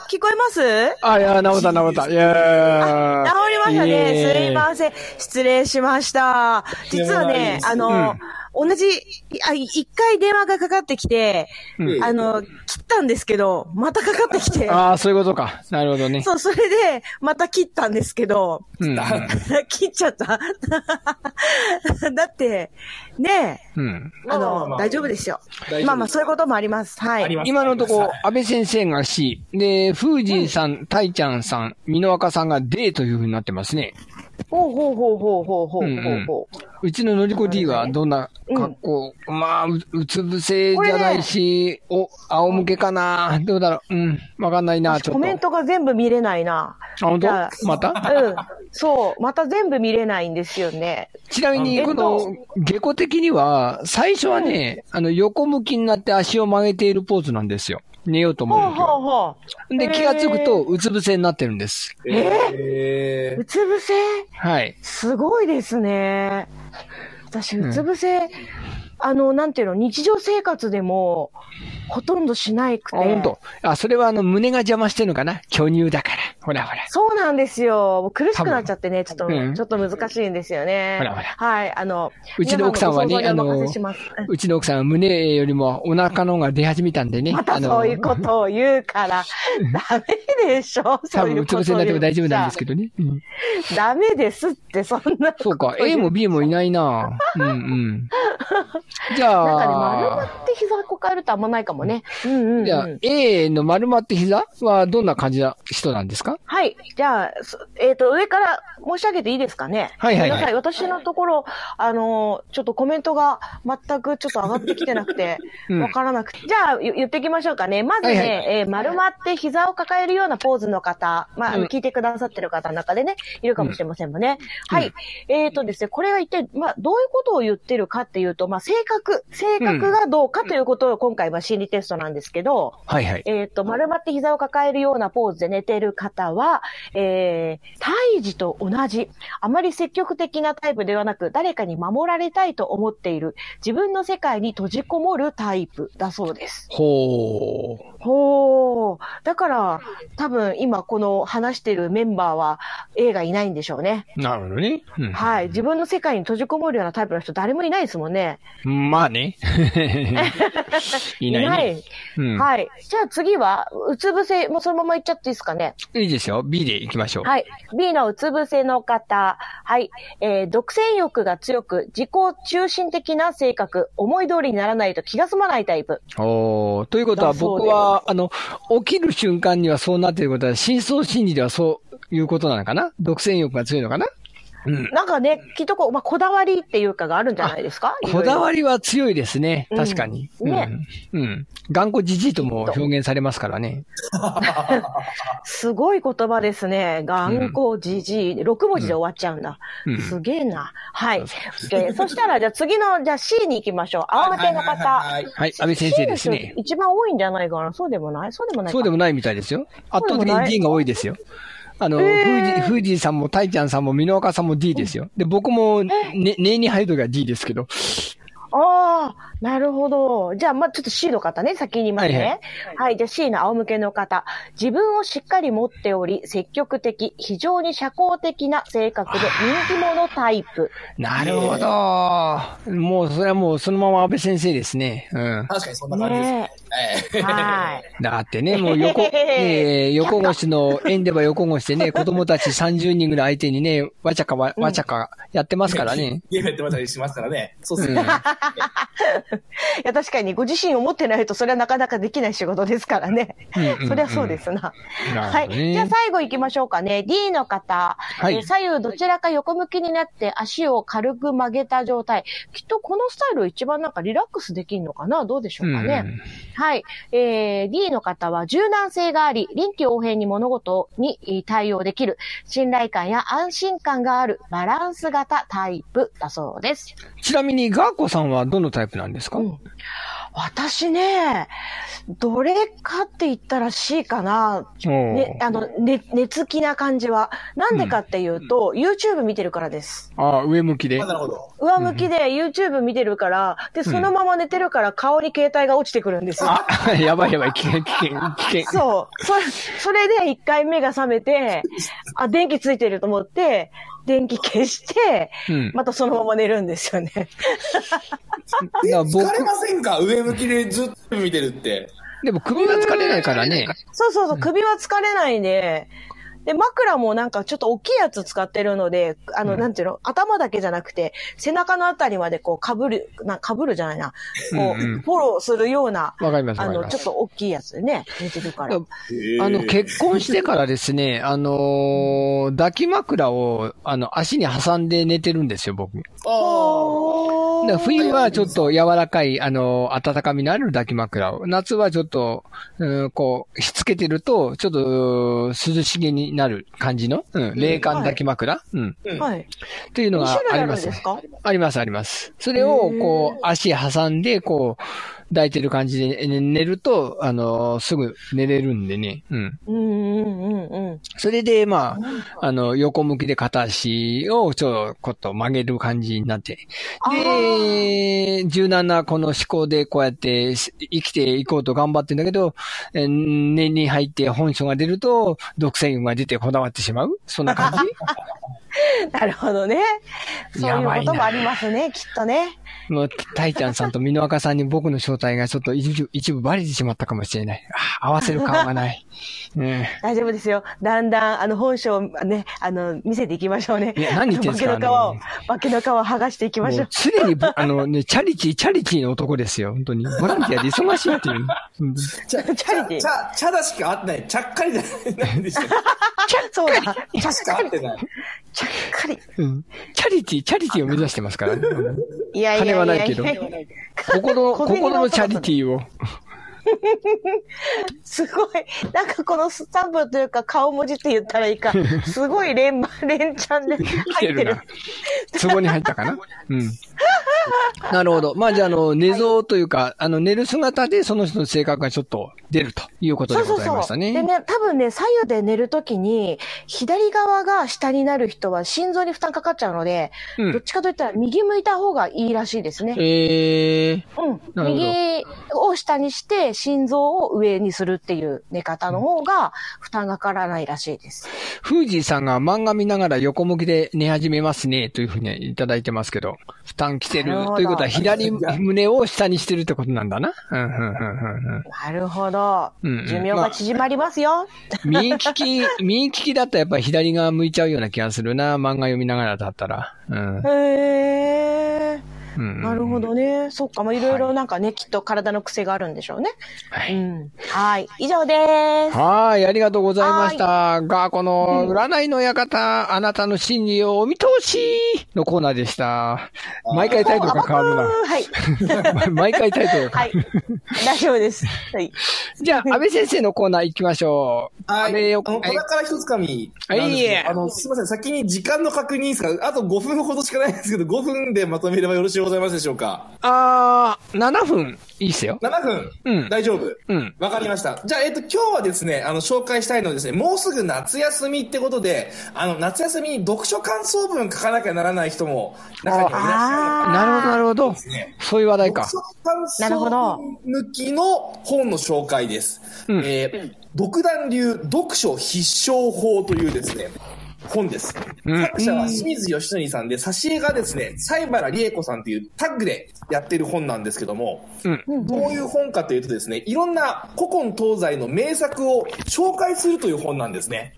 聞こえます？あ、いや、治った治った。いや治りましたね。すいません。失礼しました。実はね、あの、同じ、あ、い一回電話がかかってきて、うんあの、切ったんですけど、またかかってきて、ああ、そういうことか。なるほどね。そう、それで、また切ったんですけど、うん。(laughs) 切っちゃった。(laughs) だって、ねえ、うん。あの、大丈夫ですよ大丈夫で。すまあまあ、そういうこともあります。はい。今のとこはい、安倍先生が C、で、風神さん、たいちゃんさん、美濃若さんが D というふうになってますね。ほうほうほうほうほうほうほうほう。うちののりこ D はどんな格好、まあ、ううつ伏せじゃないし、お、仰向けかなどうだろううん、わかんないな、ちょっと。コメントが全部見れないな。あ、本当？また？うん。そう。また全部見れないんですよね。ちなみに、えっとこの、下戸的には、最初はね、あの、横向きになって足を曲げているポーズなんですよ。寝ようと思うときほうほうは。ほう。で、気がつくと、うつ伏せになってるんです。え？うつ伏せ？はい。すごいですね。私、うつ伏せ、あの、なんていうの、日常生活でも、ほとんどしないくて。あ、本当。あ、それはあの、胸が邪魔してるのかな？巨乳だから。ほらほら。そうなんですよ。もう苦しくなっちゃってね、ちょっと、うんちょっと難しいんですよね。ほらほらはい、あの、うちの奥さんはねあのうちの奥さんは胸よりもお腹の方が出始めたんでね。またそういうことを言うから、ダメでしょ？多分、そういううことをつ伏せになっても大丈夫なんですけけどね。うんど。ダメですって、そんな。そうか、A も B もいないなうんうん。じゃなんかね、丸まあ、って膝抱えるとあんまないかもね。うんうん、うん。じゃあ、A の丸まって膝はどんな感じな人なんですか？はい。じゃあ、そえっ、と、上から申し上げていいですかね？はいはいはいごめんなさい。私のところ、あのーちょっとコメントが全くちょっと上がってきてなくて、うんわからなくて。じゃあ、言言っていきましょうかね。まずね、はいはいえー丸まって膝を抱えるようなポーズの方、まあ、あうんの聞いてくださってる方の中でね、いるかもしれませんもんね。はい。えっ、とですね、これは一体、まあ、どういうことを言ってるかっていうと、まあ、性格、性格がどうかということを今回は心理テストなんですけど、はいはい。えっ、と、丸まって膝を抱えるようなポーズで寝てる方は、えー、胎児と同じ、あまり積極的なタイプではなく、誰かに守られたいと思っている、自分の世界に閉じこもるタイプだそうです。ほー。ほー。だから、多分今この話してるメンバーは A がいないんでしょうね。なるほどね。うんはい。自分の世界に閉じこもるようなタイプの人誰もいないですもんね。まあ (laughs) ね。いないね。うん。はい。じゃあ次は、うつ伏せ、もうそのままいっちゃっていいですかね？いいですよ。B で行きましょう。はい。B のうつ伏せの方。はい。えー独占欲が強く、自己中心的な性格、思い通りにならないと気が済まないタイプ。おーということは僕は、あの、起きる瞬間にはそうなっていることは、深層心理ではそういうことなのかな？独占欲が強いのかな？うん。なんかね、きっとこう、まあ、こだわりっていうかがあるんじゃないですか？こだわり。りは強いですね。うん確かに。ねうん。うん。頑固じじいとも表現されますからね。(laughs) (laughs) すごい言葉ですね。頑固じじい。6文字で終わっちゃうんだ。うんすげえな。はい。でそしたら、じゃあ次の、じゃあ C に行きましょう。青手の方。はいはい、安倍先生ですね。一番多いんじゃないかな。そうでもないそうでもないか。そうでもないみたいですよ。圧倒的に D が多いですよ。あの、えーフーさんもタイちゃんさんもミノワカさんも D ですよ。で、僕も、ね、ネに入るときは D ですけど。あああ、なるほど。じゃあ、まあ、ちょっと C の方ね、先に言いますね。ははいい、じゃあ C の仰向けの方。自分をしっかり持っており、積極的、非常に社交的な性格で人気者タイプ。なるほど。もう、それはもうそのまま安倍先生ですね。うん。確かにそんな感じですね。ええはい。(laughs) だってね、もう横、ね、(laughs) 横越しの、縁では横越してね、(laughs) 子供たち30人ぐらい相手にね、わちゃかわ、わちゃかやってますからね。ゲームやってましたりしますからね。そうですうんね。いや、確かにご自身を持ってないと、それはなかなかできない仕事ですからね。うんうんうんそりゃそうですな。なはい。じゃあ最後行きましょうかね。D の方。いえー左右どちらか横向きになって足を軽く曲げた状態。きっとこのスタイル一番なんかリラックスできるのかな？どうでしょうかね。うんはい。えー、D の方は柔軟性があり、臨機応変に物事にえー対応できる、信頼感や安心感があるバランス型タイプだそうです。ちなみに、ガーコさんはどのタイプ？タイプなんですか、うん。私ね、どれかって言ったら C かな。ね、あの、ね、熱気な感じは。なんでかっていうと、YouTube 見てるからです。ああ、上向きであ。なるほど。上向きで YouTube 見てるから、で、そのまま寝てるから顔に携帯が落ちてくるんですよ。あ、やばいやばい、危険、危険、危険。そう。それ、それで一回目が覚めて、あ、電気ついてると思って、電気消して、うん。またそのまま寝るんですよね。(laughs) えだから僕疲れませんか？上向きでずっと見てるって。でも首は疲れないからね。そうそうそう、首は疲れないんで、で、枕もなんかちょっと大きいやつ使ってるので、あの、うんなんていうの、頭だけじゃなくて、背中のあたりまでこう被る、な、被るじゃないな。こう、うんうんフォローするような、わかります、わあの、ちょっ。と大きいやつでね、寝てるから。あの、結婚してからですね、あのー抱き枕を、あの、足に挟んで寝てるんですよ、僕。だかおら冬はちょっと柔らかい、あの、温かみのある抱き枕を。夏はちょっと、うん、こう、しつけてると、ちょっと、うん涼しげになる感じの、うん、冷感抱き枕、うん。うんはい。っていうの2があありますね。あります、あります。それを、こへう、足挟んで、こう、抱いてる感じで寝寝ると、あの、すぐ寝れるんでね。うん。うんうんうんうん。それで、まあ、あの、横向きで片足をちょっと曲げる感じになって。あで、柔軟なこの思考でこうやってし生きていこうと頑張ってんだけど、えー念に入って本性が出ると、独占欲が出てこだわってしまうそんな感じ？(laughs) (laughs) なるほどね。そういうこともありますね、きっとね。もう、タイちゃんさんとミノワカさんに僕の正体がちょっと一部一部バレてしまったかもしれない。あ合わせる顔がない。(laughs) うん。大丈夫ですよ。だんだん、あの、本性をね、あの、見せていきましょうね。いや何言ってんすか化けの皮を化けの皮を剥がしていきましょう。もう常にぼ、あのね、チャリティー、チャリティーの男ですよ。本当に。ボランティアで忙しいっていう。うんチャチャリティーチャ、チャだしか合ってない。ちゃっかりじゃないでしたっ (laughs) そうだ。け。チャしか合ってない。ちゃっかり。うんチャリティー、チャリティーを目指してますからね。う (laughs) んいやいや金はないけど心、(laughs) 心のチャリティーを。(laughs) すごい。なんかこのスタンプというか顔文字って言ったらいいか。すごい連番、連チャンで来入ってるてるな。。壺に入ったかな？うん。(laughs) なるほど。まあじゃあ、あの、寝相というか、あの、寝る姿でその人の性格がちょっと出るということでそうそうそ。ございましたね。でね、多分ね、左右で寝るときに、左側が下になる人は心臓に負担かかっちゃうので、うんどっちかといったら右向いた方がいいらしいですね。えー、うん。右を下にして、心臓を上にするっていう寝方の方が負担がかからないらしいです。フージーさんが漫画見ながら横向きで寝始めますね、というふうにいただいてますけど、負担来てるということは (laughs) 左胸を下にしてるってことなんだな。なるほど。寿命が縮まりますよ。右利き、(laughs) 右利きだったらやっぱり左側向いちゃうような気がするな、漫画読みながらだったら。うん。へー。うんなるほ。どね。そっか。まあ、いろいろなんかね、きっと体の癖があるんでしょうね。はい。うん。はい。以上です。はい、ありがとうございました。が、この、占いの館、あなたの心理をお見通しのコーナーでした。毎回タイトルが変わるはい。な。(laughs) 毎回タイトルがはい。大丈夫です。はい。じゃあ、安倍先生のコーナー行きましょう。はい。安倍よあの、はい小宝一つかみはいあの、すみません。先に時間の確認ですかあと5分ほどしかないんですけど、5分でまとめればよろしいございますでしょうか？あー、7分。いいっすよ。7分、うん大丈夫。うん。わかりました。じゃあ、えっと、今日はですね、あの、紹介したいのはですね、もうすぐ夏休みってことで、あの、夏休みに読書感想文書かなきゃならない人も、中にはいらっしゃるあなるほど、なるほど。ね。そういう話題か。読書感なるほど想文向きの本の紹介です。うんえー独断流読書必勝法というですね、本です。うん作者は清水義則さんで、挿絵がですね、西原理恵子さんというタッグでやってる本なんですけども、うん。どういう本かというとですね、いろんな古今東西の名作を紹介するという本なんですね。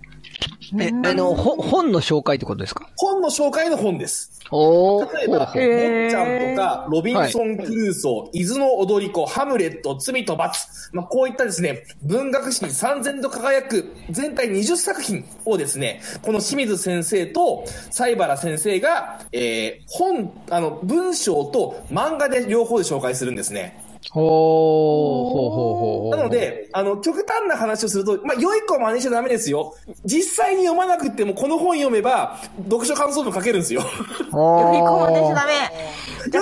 え、あの、ほ本の紹介ってことですか？本の紹介の本です。おー。例えば、ほうほう坊ちゃんとか、ロビンソン・クルーソー、伊豆の踊り子、ハムレット、罪と罰。まあ、こういったですね、文学史に三千と輝く全体20作品をですね、この清水先生と西原先生が、えー、本、あの、文章と漫画で両方で紹介するんですね。ほう、ほうほうほうほう。なの、で、あの、極端な話をすると、まあ、良い子は真似しちゃダメですよ。実際に読まなくても、この本読めば、読書感想文書けるんですよ。(laughs) 良い子は真似しちゃダ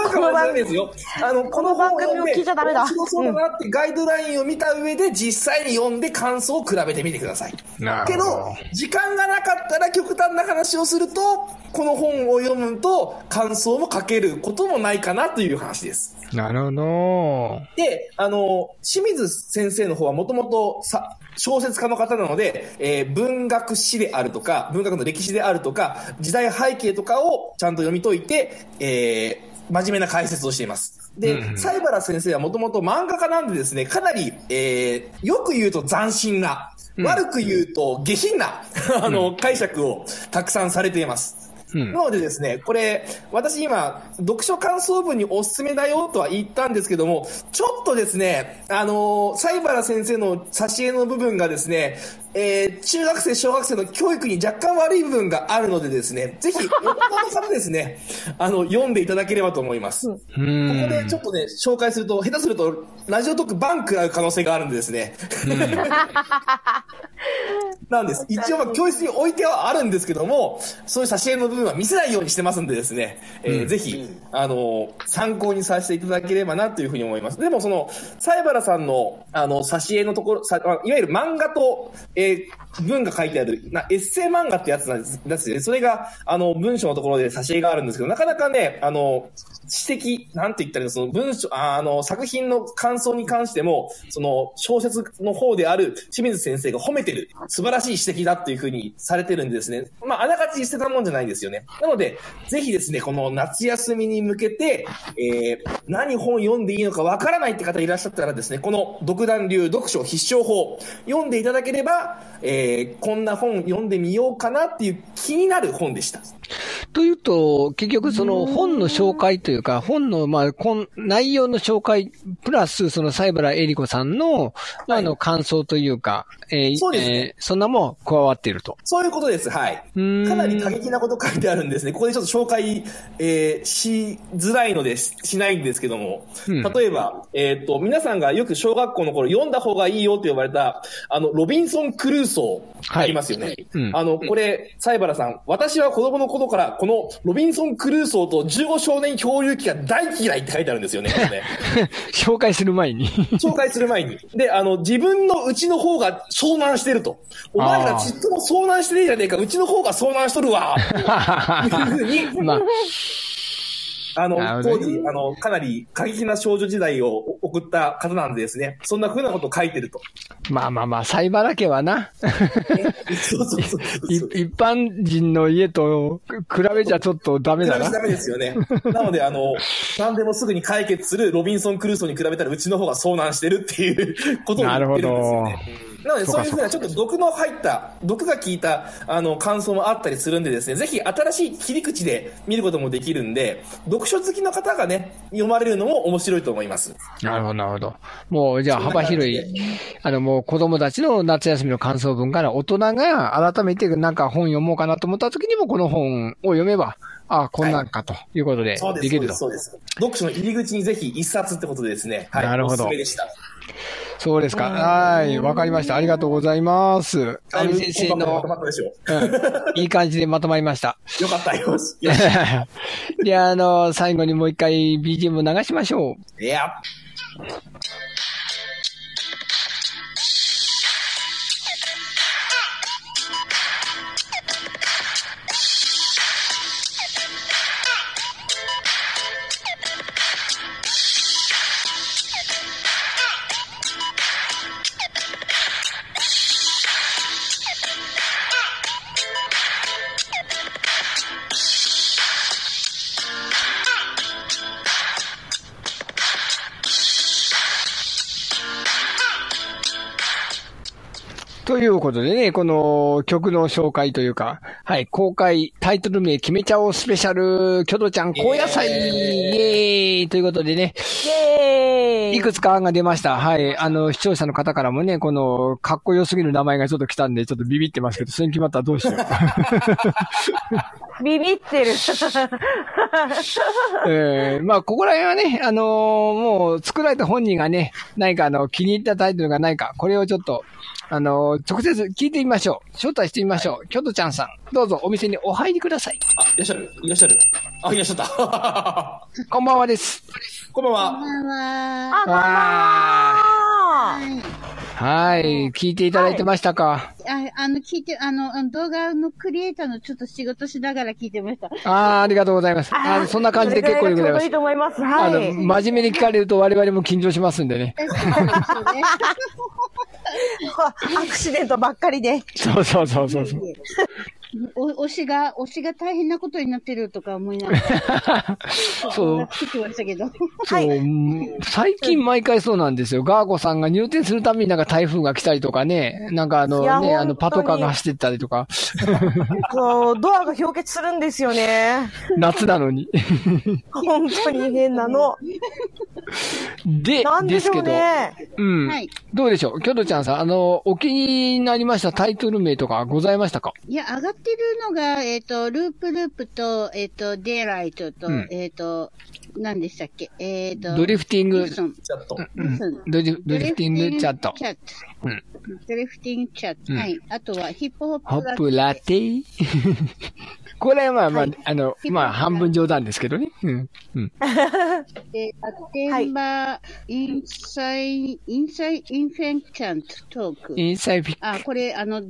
この番組、(laughs) メですよ。あの、この本を聞で、いちゃダメだ面白そうだなってガイドラインを見た上で、実際に読んで感想を比べてみてください。けなるほどど、時間がなかったら極端な話をすると、この本を読むと、感想も書けることもないかなという話です。なるほど。で、あの、清水先生の方はもともとさ、小説家の方なので、えー文学史であるとか、文学の歴史であるとか、時代背景とかをちゃんと読み解いて、えー真面目な解説をしています。で、うんうん西原先生はもともと漫画家なんでですね、かなり、えーよく言うと斬新な、悪く言うと下品な、(laughs) あの、解釈をたくさんされています。うん。なのでですね、これ、私今、読書感想文におすすめだよとは言ったんですけども、ちょっとですね、あのー、西原先生の挿絵の部分がですね、えー、中学生、小学生の教育に若干悪い部分があるのでですね、ぜひ、(laughs) 大人の方ですね、あの、読んでいただければと思います。こうこん。でちょっとね、紹介すると、下手すると、ラジオトークバンクらう可能性があるんでですね。(laughs) なんです。一応、まあ、教室に置いてはあるんですけども、そういう挿絵の部分は見せないようにしてますんでですね、えーぜひ、あの、参考にさせていただければなというふうに思います。でも、その、西原さんの、あの、挿絵のところ、さいわゆる漫画と、えー文が書いてある、なエッセイ漫画ってやつなんですですよね。それが、あの、文章のところで挿絵があるんですけど、なかなかね、あの、指摘、なんて言ったらその文章、あの、作品の感想に関しても、その、小説の方である清水先生が褒めてる、素晴らしい指摘だっていうふうにされてるんでですね。まあ、あながち捨てたもんじゃないんですよね。なので、ぜひですね、この夏休みに向けて、えー、何本読んでいいのかわからないって方いらっしゃったらですね、この独断流読書必勝法、読んでいただければ、えー、えこんな本読んでみようかなっていう気になる本でした。というと、結局その本の紹介というか、本の、まあ、こん内容の紹介、プラス、その西原恵里子さんの、まああの、感想というか、えーそうですねえーそんなもん加わっていると。そういうことです。はい。かなり過激なこと書いてあるんですね。ここでちょっと紹介、えーしづらいのでししないんですけども。うん例えば、えっ、と、皆さんがよく小学校の頃読んだ方がいいよと呼ばれた、あの、ロビンソン・クルーソー、はいありますよね。うんあの、これ、西原さん、私は子供の頃から、このロビンソン・クルーソーと15少年漂流記が大嫌いって書いてあるんですよね。ね (laughs) 紹介する前に。紹介する前に。で、あの、自分のうちの方が遭難してると。お前らちっとも遭難してねえじゃねえか、うちの方が遭難しとるわ。(laughs) いうふうに、(laughs) まあ、あの当時、あの、かなり過激な少女時代を送った方なんでですね、そんな風なことを書いてると。まあまあまあ、西原家はな。そうそうそう。(laughs) 一般人の家と比べちゃちょっとダメだな。比べちゃダメですよね。なので、あの、何でもすぐに解決するロビンソン・クルーソーに比べたらうちの方が遭難してるっていうことを言ってるんですよね。なので、そういうふうなちょっと毒の入った、毒が効いた、あの、感想もあったりするんでですね、ぜひ新しい切り口で見ることもできるんで、読書好きの方がね、読まれるのも面白いと思います。なるほど、なるほど。もう、じゃあ幅広い、あの、もう子供たちの夏休みの感想文から大人が改めてなんか本読もうかなと思った時にもこの本を読めば、あ、こんなんかということでできると。そうです。そうです読書の入り口にぜひ一冊ってことでですね。はい。なるほどおすすめでした。そうですか。はい。わかりました。ありがとうございます。だいぶ阿部先生のいい感じでまとまりました。(laughs) よかったよ。よし。(laughs) で、あの、最後にもう一回 BGM を流しましょう。いや。ということでね、この曲の紹介というか、はい、公開タイトル名決めちゃおうスペシャル、キョドちゃん高野菜イエーイということでね、イェーイいくつか案が出ました。はい。あの、視聴者の方からもね、この、かっこよすぎる名前がちょっと来たんで、ちょっとビビってますけど、それに決まったらどうしよう。(laughs) ビビってる。(laughs) えー、まあ、ここら辺はね、あのーもう、作られた本人がね、何かあの、気に入ったタイトルがないか、これをちょっと、あのー直接聞いてみましょう。招待してみましょう。キョトちゃんさん、どうぞお店にお入りください。あ、いらっしゃるいらっしゃるあ、いらっしゃった。(laughs) こんばんはです。こんばんは。こんばんは。あ、こんばんは。はい。聞いていただいてましたか、ああの、聞いて、あの、あの動画のクリエイターのちょっと仕事しながら聞いてました。ああー、ありがとうございます。あーそんな感じで結構でございますいい。と思います。あはの、い。真面目に聞かれると我々も緊張しますんでね。そうですよね。(laughs) アクシデントばっかりで。そうそうそうそう。お、推しが、推しが大変なことになってるとか思いながら。(laughs) そう作ってましたけど。そう、うん最近毎回そうなんですよ。ガーゴさんが入店するたびになんか台風が来たりとかね、なんかあのね、あのパトカーが走ってったりとか、そう、ドアが氷結するんですよね。夏なのに。本当に変なの。でな、んでしょうですけど、ね。うん。はい。どうでしょう？キョドちゃんさん、あの、お気になりましたタイトル名とかございましたか？いや、上がってるのが、えっ、と、ループループと、えっ、と、デイライトと、うん。えっ、と、何でしたっけ？えっ、と、ドリフティングリ、ソンちょっと。うんそうドリフティングチャット。ドリフティングチャット。うんはい。あとは、ヒップホップホップラテこれはまあまあ、あの、いまあ半分冗談ですけどね。うん。うん。で、アテンバー、インサイ、インサイ、インフェンチャントトーク。インサイフィあ、これ、あの、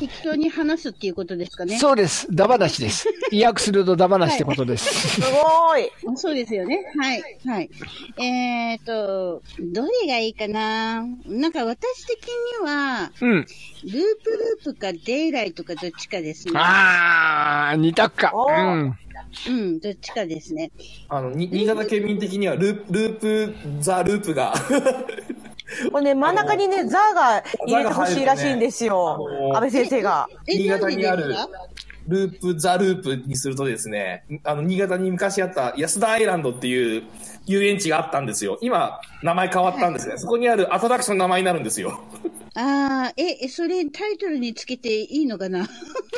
適当に話すっていうことですかね？そうです。ダバなしです。(laughs) 意訳するとダバなしってことです。すごい。そうですよね。はい。はい。えっ、と、どれがいいかな？なんか私的には、うん。ループループか delight かどっちかですね。あー、二択か。うん。うん、どっちかですね。あの、に新潟県民的にはループ、 loop, the loop が。これね、真ん中にね、ザーが入れてほしいらしいんですよあ。のー安倍先生が。え、新潟にある loop, the loop にするとですね、あの、新潟に昔あった安田アイランドっていう遊園地があったんですよ。今、名前変わったんですね。そこにあるアトラクションの名前になるんですよ。ああ、え、えそれタイトルにつけていいのかな？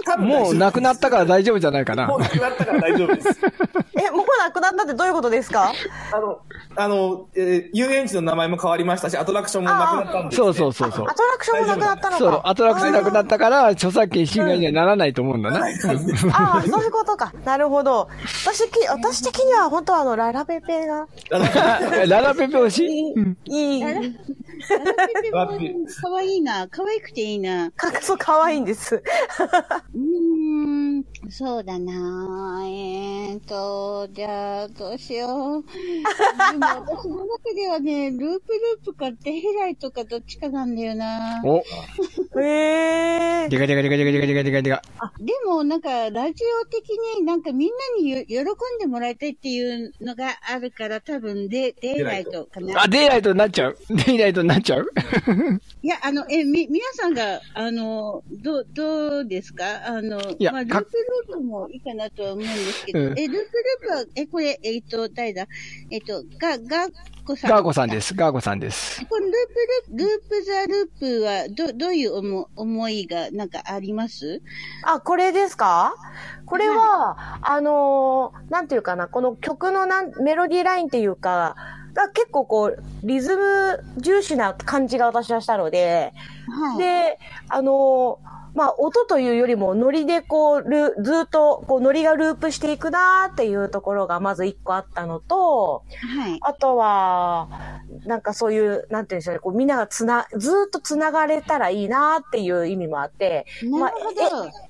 多分もうなくなったから大丈夫じゃないかなもう。なくなったから大丈夫です。(laughs) え、もうなくなったってどういうことですか？あの、あの、えー遊園地の名前も変わりましたし、アトラクションもなくなったんです、ね。そうそうそうそうア。トラクションもなくなったのか。そう、アトラクションなくなったから、著作権侵害にはならないと思うんだな。ああ、そういうことか。なるほど。私き、私的には本当はあの、ララペペが (laughs) ララペペ推し？いい、いい。ララペペもかわいいな。かわいくていいな。かそう、可愛いんです。うーん、そうだなえーと、じゃあ、どうしよう。でも (laughs) 私の中ではね、ループループかデイライトかどっちかなんだよな。お、へえ。でかでかでかでかでかでかでかでか。でも、なんか、ラジオ的になんかみんなによ喜んでもらいたいっていうのがあるから、多分デ、デイライトかな。あ、デイライトになっちゃう？デイライトになっちゃう？(laughs) いや、あの、え、み、皆さんが、あの、どう、どうですか？あの、やまあ、ルーかプループもいいかなとは思うんですけど、うんえ、ループループは、え、これ、えっ、と、誰だ？えっ、と、が、がっこさん。ガーゴさんです。ガーゴさんです。このループル、ループザループは、ど、どういう思思いが、なんかあります？あ、これですか？これは、あのーなんていうかな、この曲のなんメロディーラインっていうか、が結構こう、リズム重視な感じが私はしたので、はい。で、あのーまあ、音というよりも、ノリでこう、ルずっと、こう、ノリがループしていくなーっていうところがまず一個あったのと、はい。あとは、なんかそういう、なんていうんでしょうね、こうみんながつな、ずーっとつながれたらいいなっていう意味もあって。まあ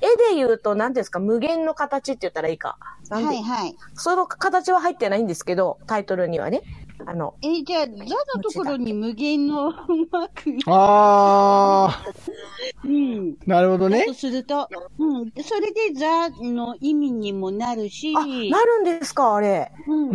絵で言うと、なんていうんですか、無限の形って言ったらいいか。はいはい。その形は入ってないんですけど、タイトルにはね。あの、え、じゃあ、ザのところに無限のマーク。あ (laughs) うん。ー、なるほどねと。すると、うん。それでザの意味にもなるし、あ、なるんですか、あれ。うん。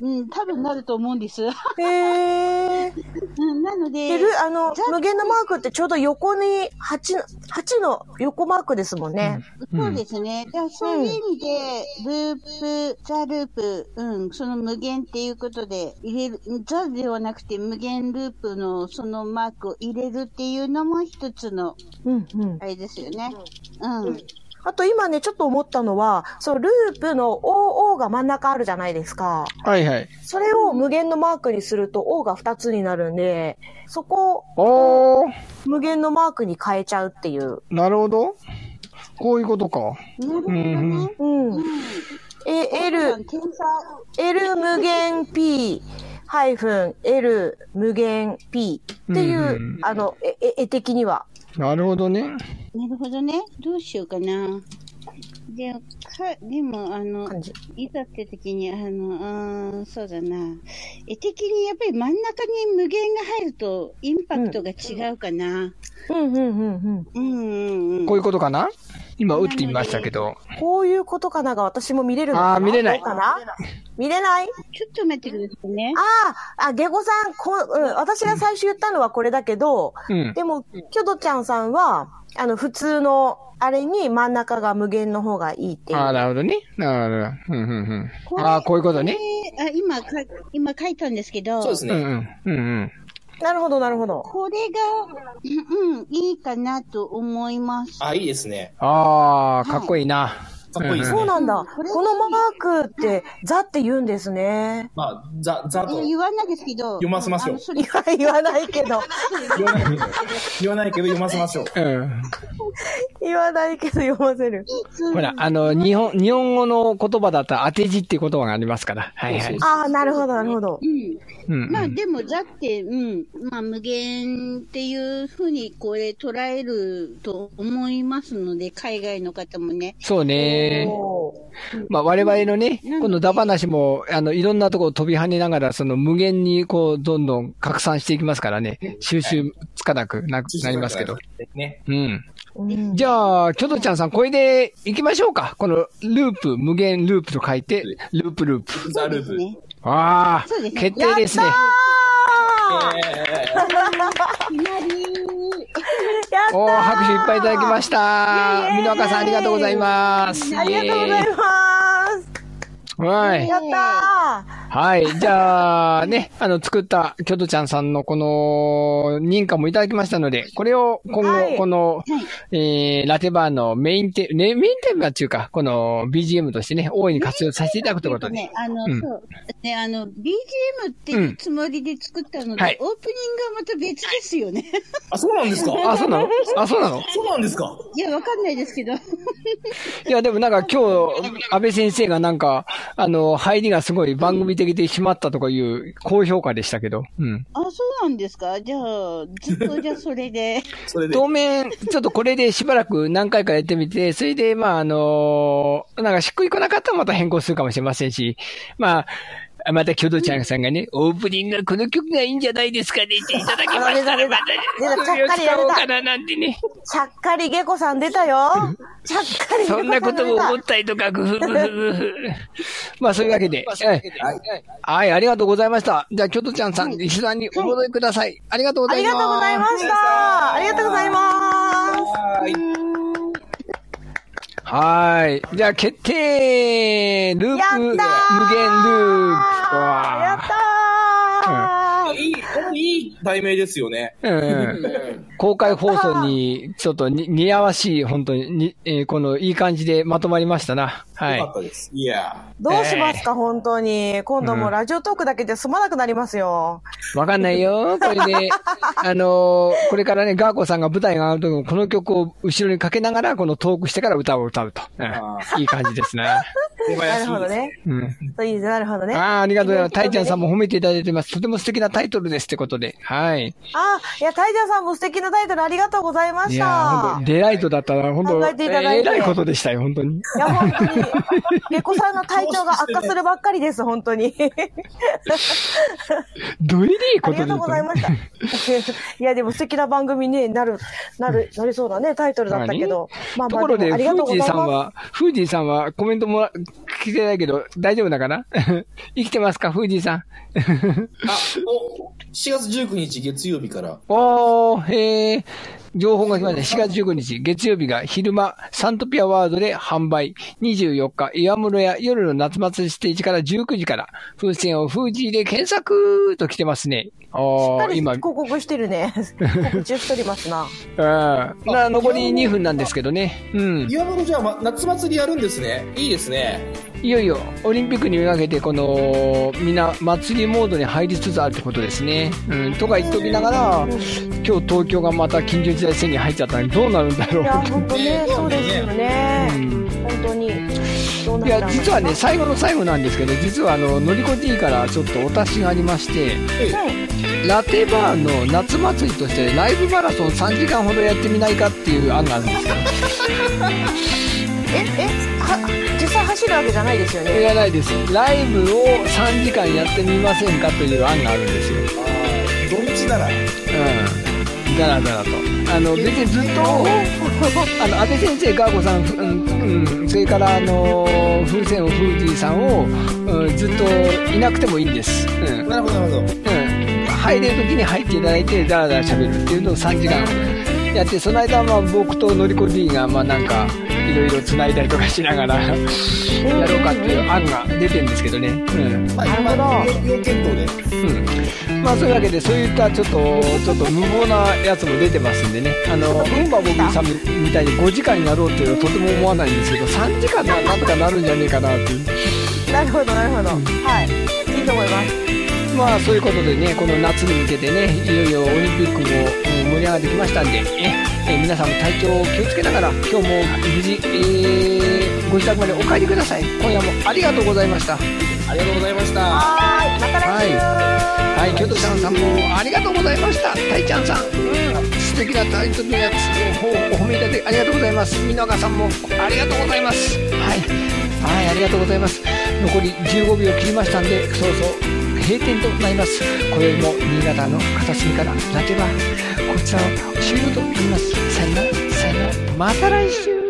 うん多分なると思うんです。へー。(laughs) うん、なので、で、ルあのザ、無限のマークってちょうど横に8の、8の横マークですもんね。そうですね。だそういう意味で、ループ、ザループ、うん、その無限っていうことで入れる、ザではなくて無限ループのそのマークを入れるっていうのも一つの、うん、うん。あれですよね。うん。あと今ね、ちょっと思ったのは、そう、ループの OO が真ん中あるじゃないですか。はいはい。それを無限のマークにすると O が2つになるんで、そこをおー、無限のマークに変えちゃうっていう。なるほど。こういうことか。なるほどうんね。うん。え、L。L 無限 P、ハイフン L 無限 P っていう、うんあの、え、え絵的には。なるほどね。なるほどね。どうしようかな。で、か、でも、あの。いざって時に、あの、あーそうだな。絵的にやっぱり真ん中に無限が入ると、インパクトが違うかな。うん、うん、うん、うん。うん、うん、うん。こういうことかな？今打ってみましたけど。こういうことかなが私も見れるのかな？あー見れないどうかな？見れない？ちょっと待ってくださいね。ああ、あ、ゲゴさん、こう、うん、私が最初言ったのはこれだけど、うん。でも、キョドちゃんさんは、あの、普通の、あれに真ん中が無限の方がいいっていう。ああ、なるほどね。なるほど。うん、うん、うん。ああ、こういうことね。あ、今か、今書いたんですけど、うん、そうですね。うん、うん、うん。なるほど、なるほど。これが、うん、うんいいかなと思います。あ、いいですね。ああ、かっこいいな。かっこいいですねそうなんだ。このマークって、ザって言うんですね。まあ、ザ、ザと言わないですけど、読ませましょう言わないけど。言わないけど、(laughs) 言わないけど読ませましょう。うん。言わないけど読ませる。ほら、あの、日本、日本語の言葉だったら当て字っていう言葉がありますから。はいはい。ああ、なるほど、なるほど。うん。うん、うん。まあでも、ザって、うん、まあ無限っていうふうにこれ捉えると思いますので、海外の方もね。そうね。おまあ我々のねうん、このダ話も、あの、いろんなところ飛び跳ねながら、その無限にこう、どんどん拡散していきますからね、収集つかなくななりますけど。。ね。うん。うんじゃあ、キョドちゃんさん、これで行きましょうか。このループ、無限ループと書いて、ループループ。ザループ。ね。ああそうです、ね決定ですね。やったー (laughs) おー、拍手いっぱいいただきました。美濃岡さん、ありがとうございます。ありがとうございます。す。はい。やったはい。じゃあ、ね、あの、作った、キョドちゃんさんのこの、認可もいただきましたので、これを今後、はいこの、はい。えー、ラテバーのメインテ、ね、メインテーマっていうか、この BGM としてね、大いに活用させていただくということで。ね、あの、うんそう。ね、あの、BGM っていうつもりで作ったので、はいオープニングはまた別ですよね。あ、そうなんですか？あ、そうなの？あ、そうなの？そうなんですか？いや、わかんないですけど。いや、でもなんか今日、安倍先生がなんか、あの、入りがすごい番組的でしまったとかいう高評価でしたけど。うん。あ、そうなんですか？じゃあ、ずっとじゃあそれで。(laughs) それで。当面、ちょっとこれでしばらく何回かやってみて、それで、まあ、あのなんかしっくりこなかったらまた変更するかもしれませんし、まあ、また、キョドちゃんさんがね、オープニングがこの曲がいいんじゃないですかね (laughs) っていただきましたら、また、それをちゃっかりやれた使おうかななんてね。ちゃっかりゲコさん出たよ。(laughs) ちゃっかりゲコさそんなことも思出ったりとか、ぐふぐふぐふ。(laughs) まあ、そういうわけで、はい。はい、ありがとうございました。じゃあ、キョドちゃんさん、石段にお戻りください。ありがとうごたありざいます。がとうございました。ありがとうございます。はい。はい。じゃあ、決定ループ、無限ループ。やったーわやったーいい、このいいい題名ですよね。うんうん。公開放送に、ちょっとに似合わしい、本当に、にえーこの、いい感じでまとまりましたな。はいよか。ったです。いやどうしますか、本当に。今度もうラジオトークだけで済まなくなりますよ。わかんないよ。これで、(laughs) あのーこれからね、ガーコさんが舞台が上がるときも、この曲を後ろにかけながら、このトークしてから歌を歌うと。うんあいい感じですね。(laughs) 手なるほど。ね。うん。そういいですなるほどね。ああ、ありがとうございます。タイちゃんさんも。も褒めていただいてます。とても素敵なタイトルですってことで。はい。あ、いや、タイジャーさんも素敵なタイトルありがとうございましいやー、た本当。デライトだったら、本当考えていただいてえらいことでしたよ、本当に。いや、本当に。(laughs) ゲコさんの体調が悪化するばっかりです、本当に。どういういいありがことでとうございました。いや、でも素敵な番組になる、なる、なりそうだね、タイトルだったけど。まあまあ、ところで、もありがとうフージー。さんは、フージーさんはコメントもら聞きてないけど、大丈夫だかな？(laughs) 生きてますか、富士さん？(laughs) あ、お、4月19日月曜日から、おー、へー。情報が来ました。4月19日、月曜日が昼間、サントピアワードで販売。24日、岩室屋夜の夏祭りステージから19時から、風船をフージーで検索と来てますね。しっおー、かり今、広告してるね。告知しておりますな。うん。な、残り2分なんですけどね。うん。岩本じゃあ、ま、夏祭りやるんですね。いいですね。いよいよ、オリンピックにめがけて、この、みんな祭りモードに入りつつあるってことですね。うん。とか言っておきながら、今日東京がまた緊急事態宣言入っちゃったらどうなるんだろいうや、と。本当ね、そうですよね。うん本当に。どうないや、実はね、最後の最後なんですけど、実はあの、のりこ D からちょっとお達しがありまして、ラテバーの夏祭りとしてライブマラソン3時間ほどやってみないかっていう案があるんですよ。(laughs) え、え、は、実際走るわけじゃないですよね？いやないです。ライブを3時間やってみませんかという案があるんですよ。土日なら、うん。だらだらと。あの、別にずっと、あの、安倍先生、ガーゴさん、うん、うん、それから、あの、風船をフージーさんを、うん、ずっといなくてもいいんです。うん。なるほど、なるほど。うん。入れる時に入っていただいて、だらだら喋るっていうのを3時間やって、その間はまあ僕とのりこ D が、まあなんか、いろいろ繋いだりとかしながら、やろうかっていう案が出てるんですけどね。うん。まあ、なるほど今、要検討で。うん。まあそういうわけで、そういったちょっと、ちょっと無謀なやつも出てますんでね。あの、うんばボビーさんみたいに5時間やろうっていうのはとても思わないんですけど、3時間ならなんとかなるんじゃねえかなっていう。なるほど、なるほど。はい。いいと思います。まあそういうことでね、この夏に向けてね、いよいよオリンピックもうん盛り上がってきましたんで、ええ皆さんも体調を気をつけながら、今日も無事、えーご自宅までお帰りください。今夜もありがとうございました。ありがとうございました。はーい。また来週。はい、京都ちゃんさんもありがとうございました。たいちゃんさん、うん、素敵なタイトルのやつをお褒めいただきありがとうございます。美濃さんもありがとうございます。はい、はい、ありがとうございます。残り15秒切りましたんで、そうそう。閉店となります。今宵も新潟の片隅からラテバー、こちらを終了となります。さよなら、さよなら、また来週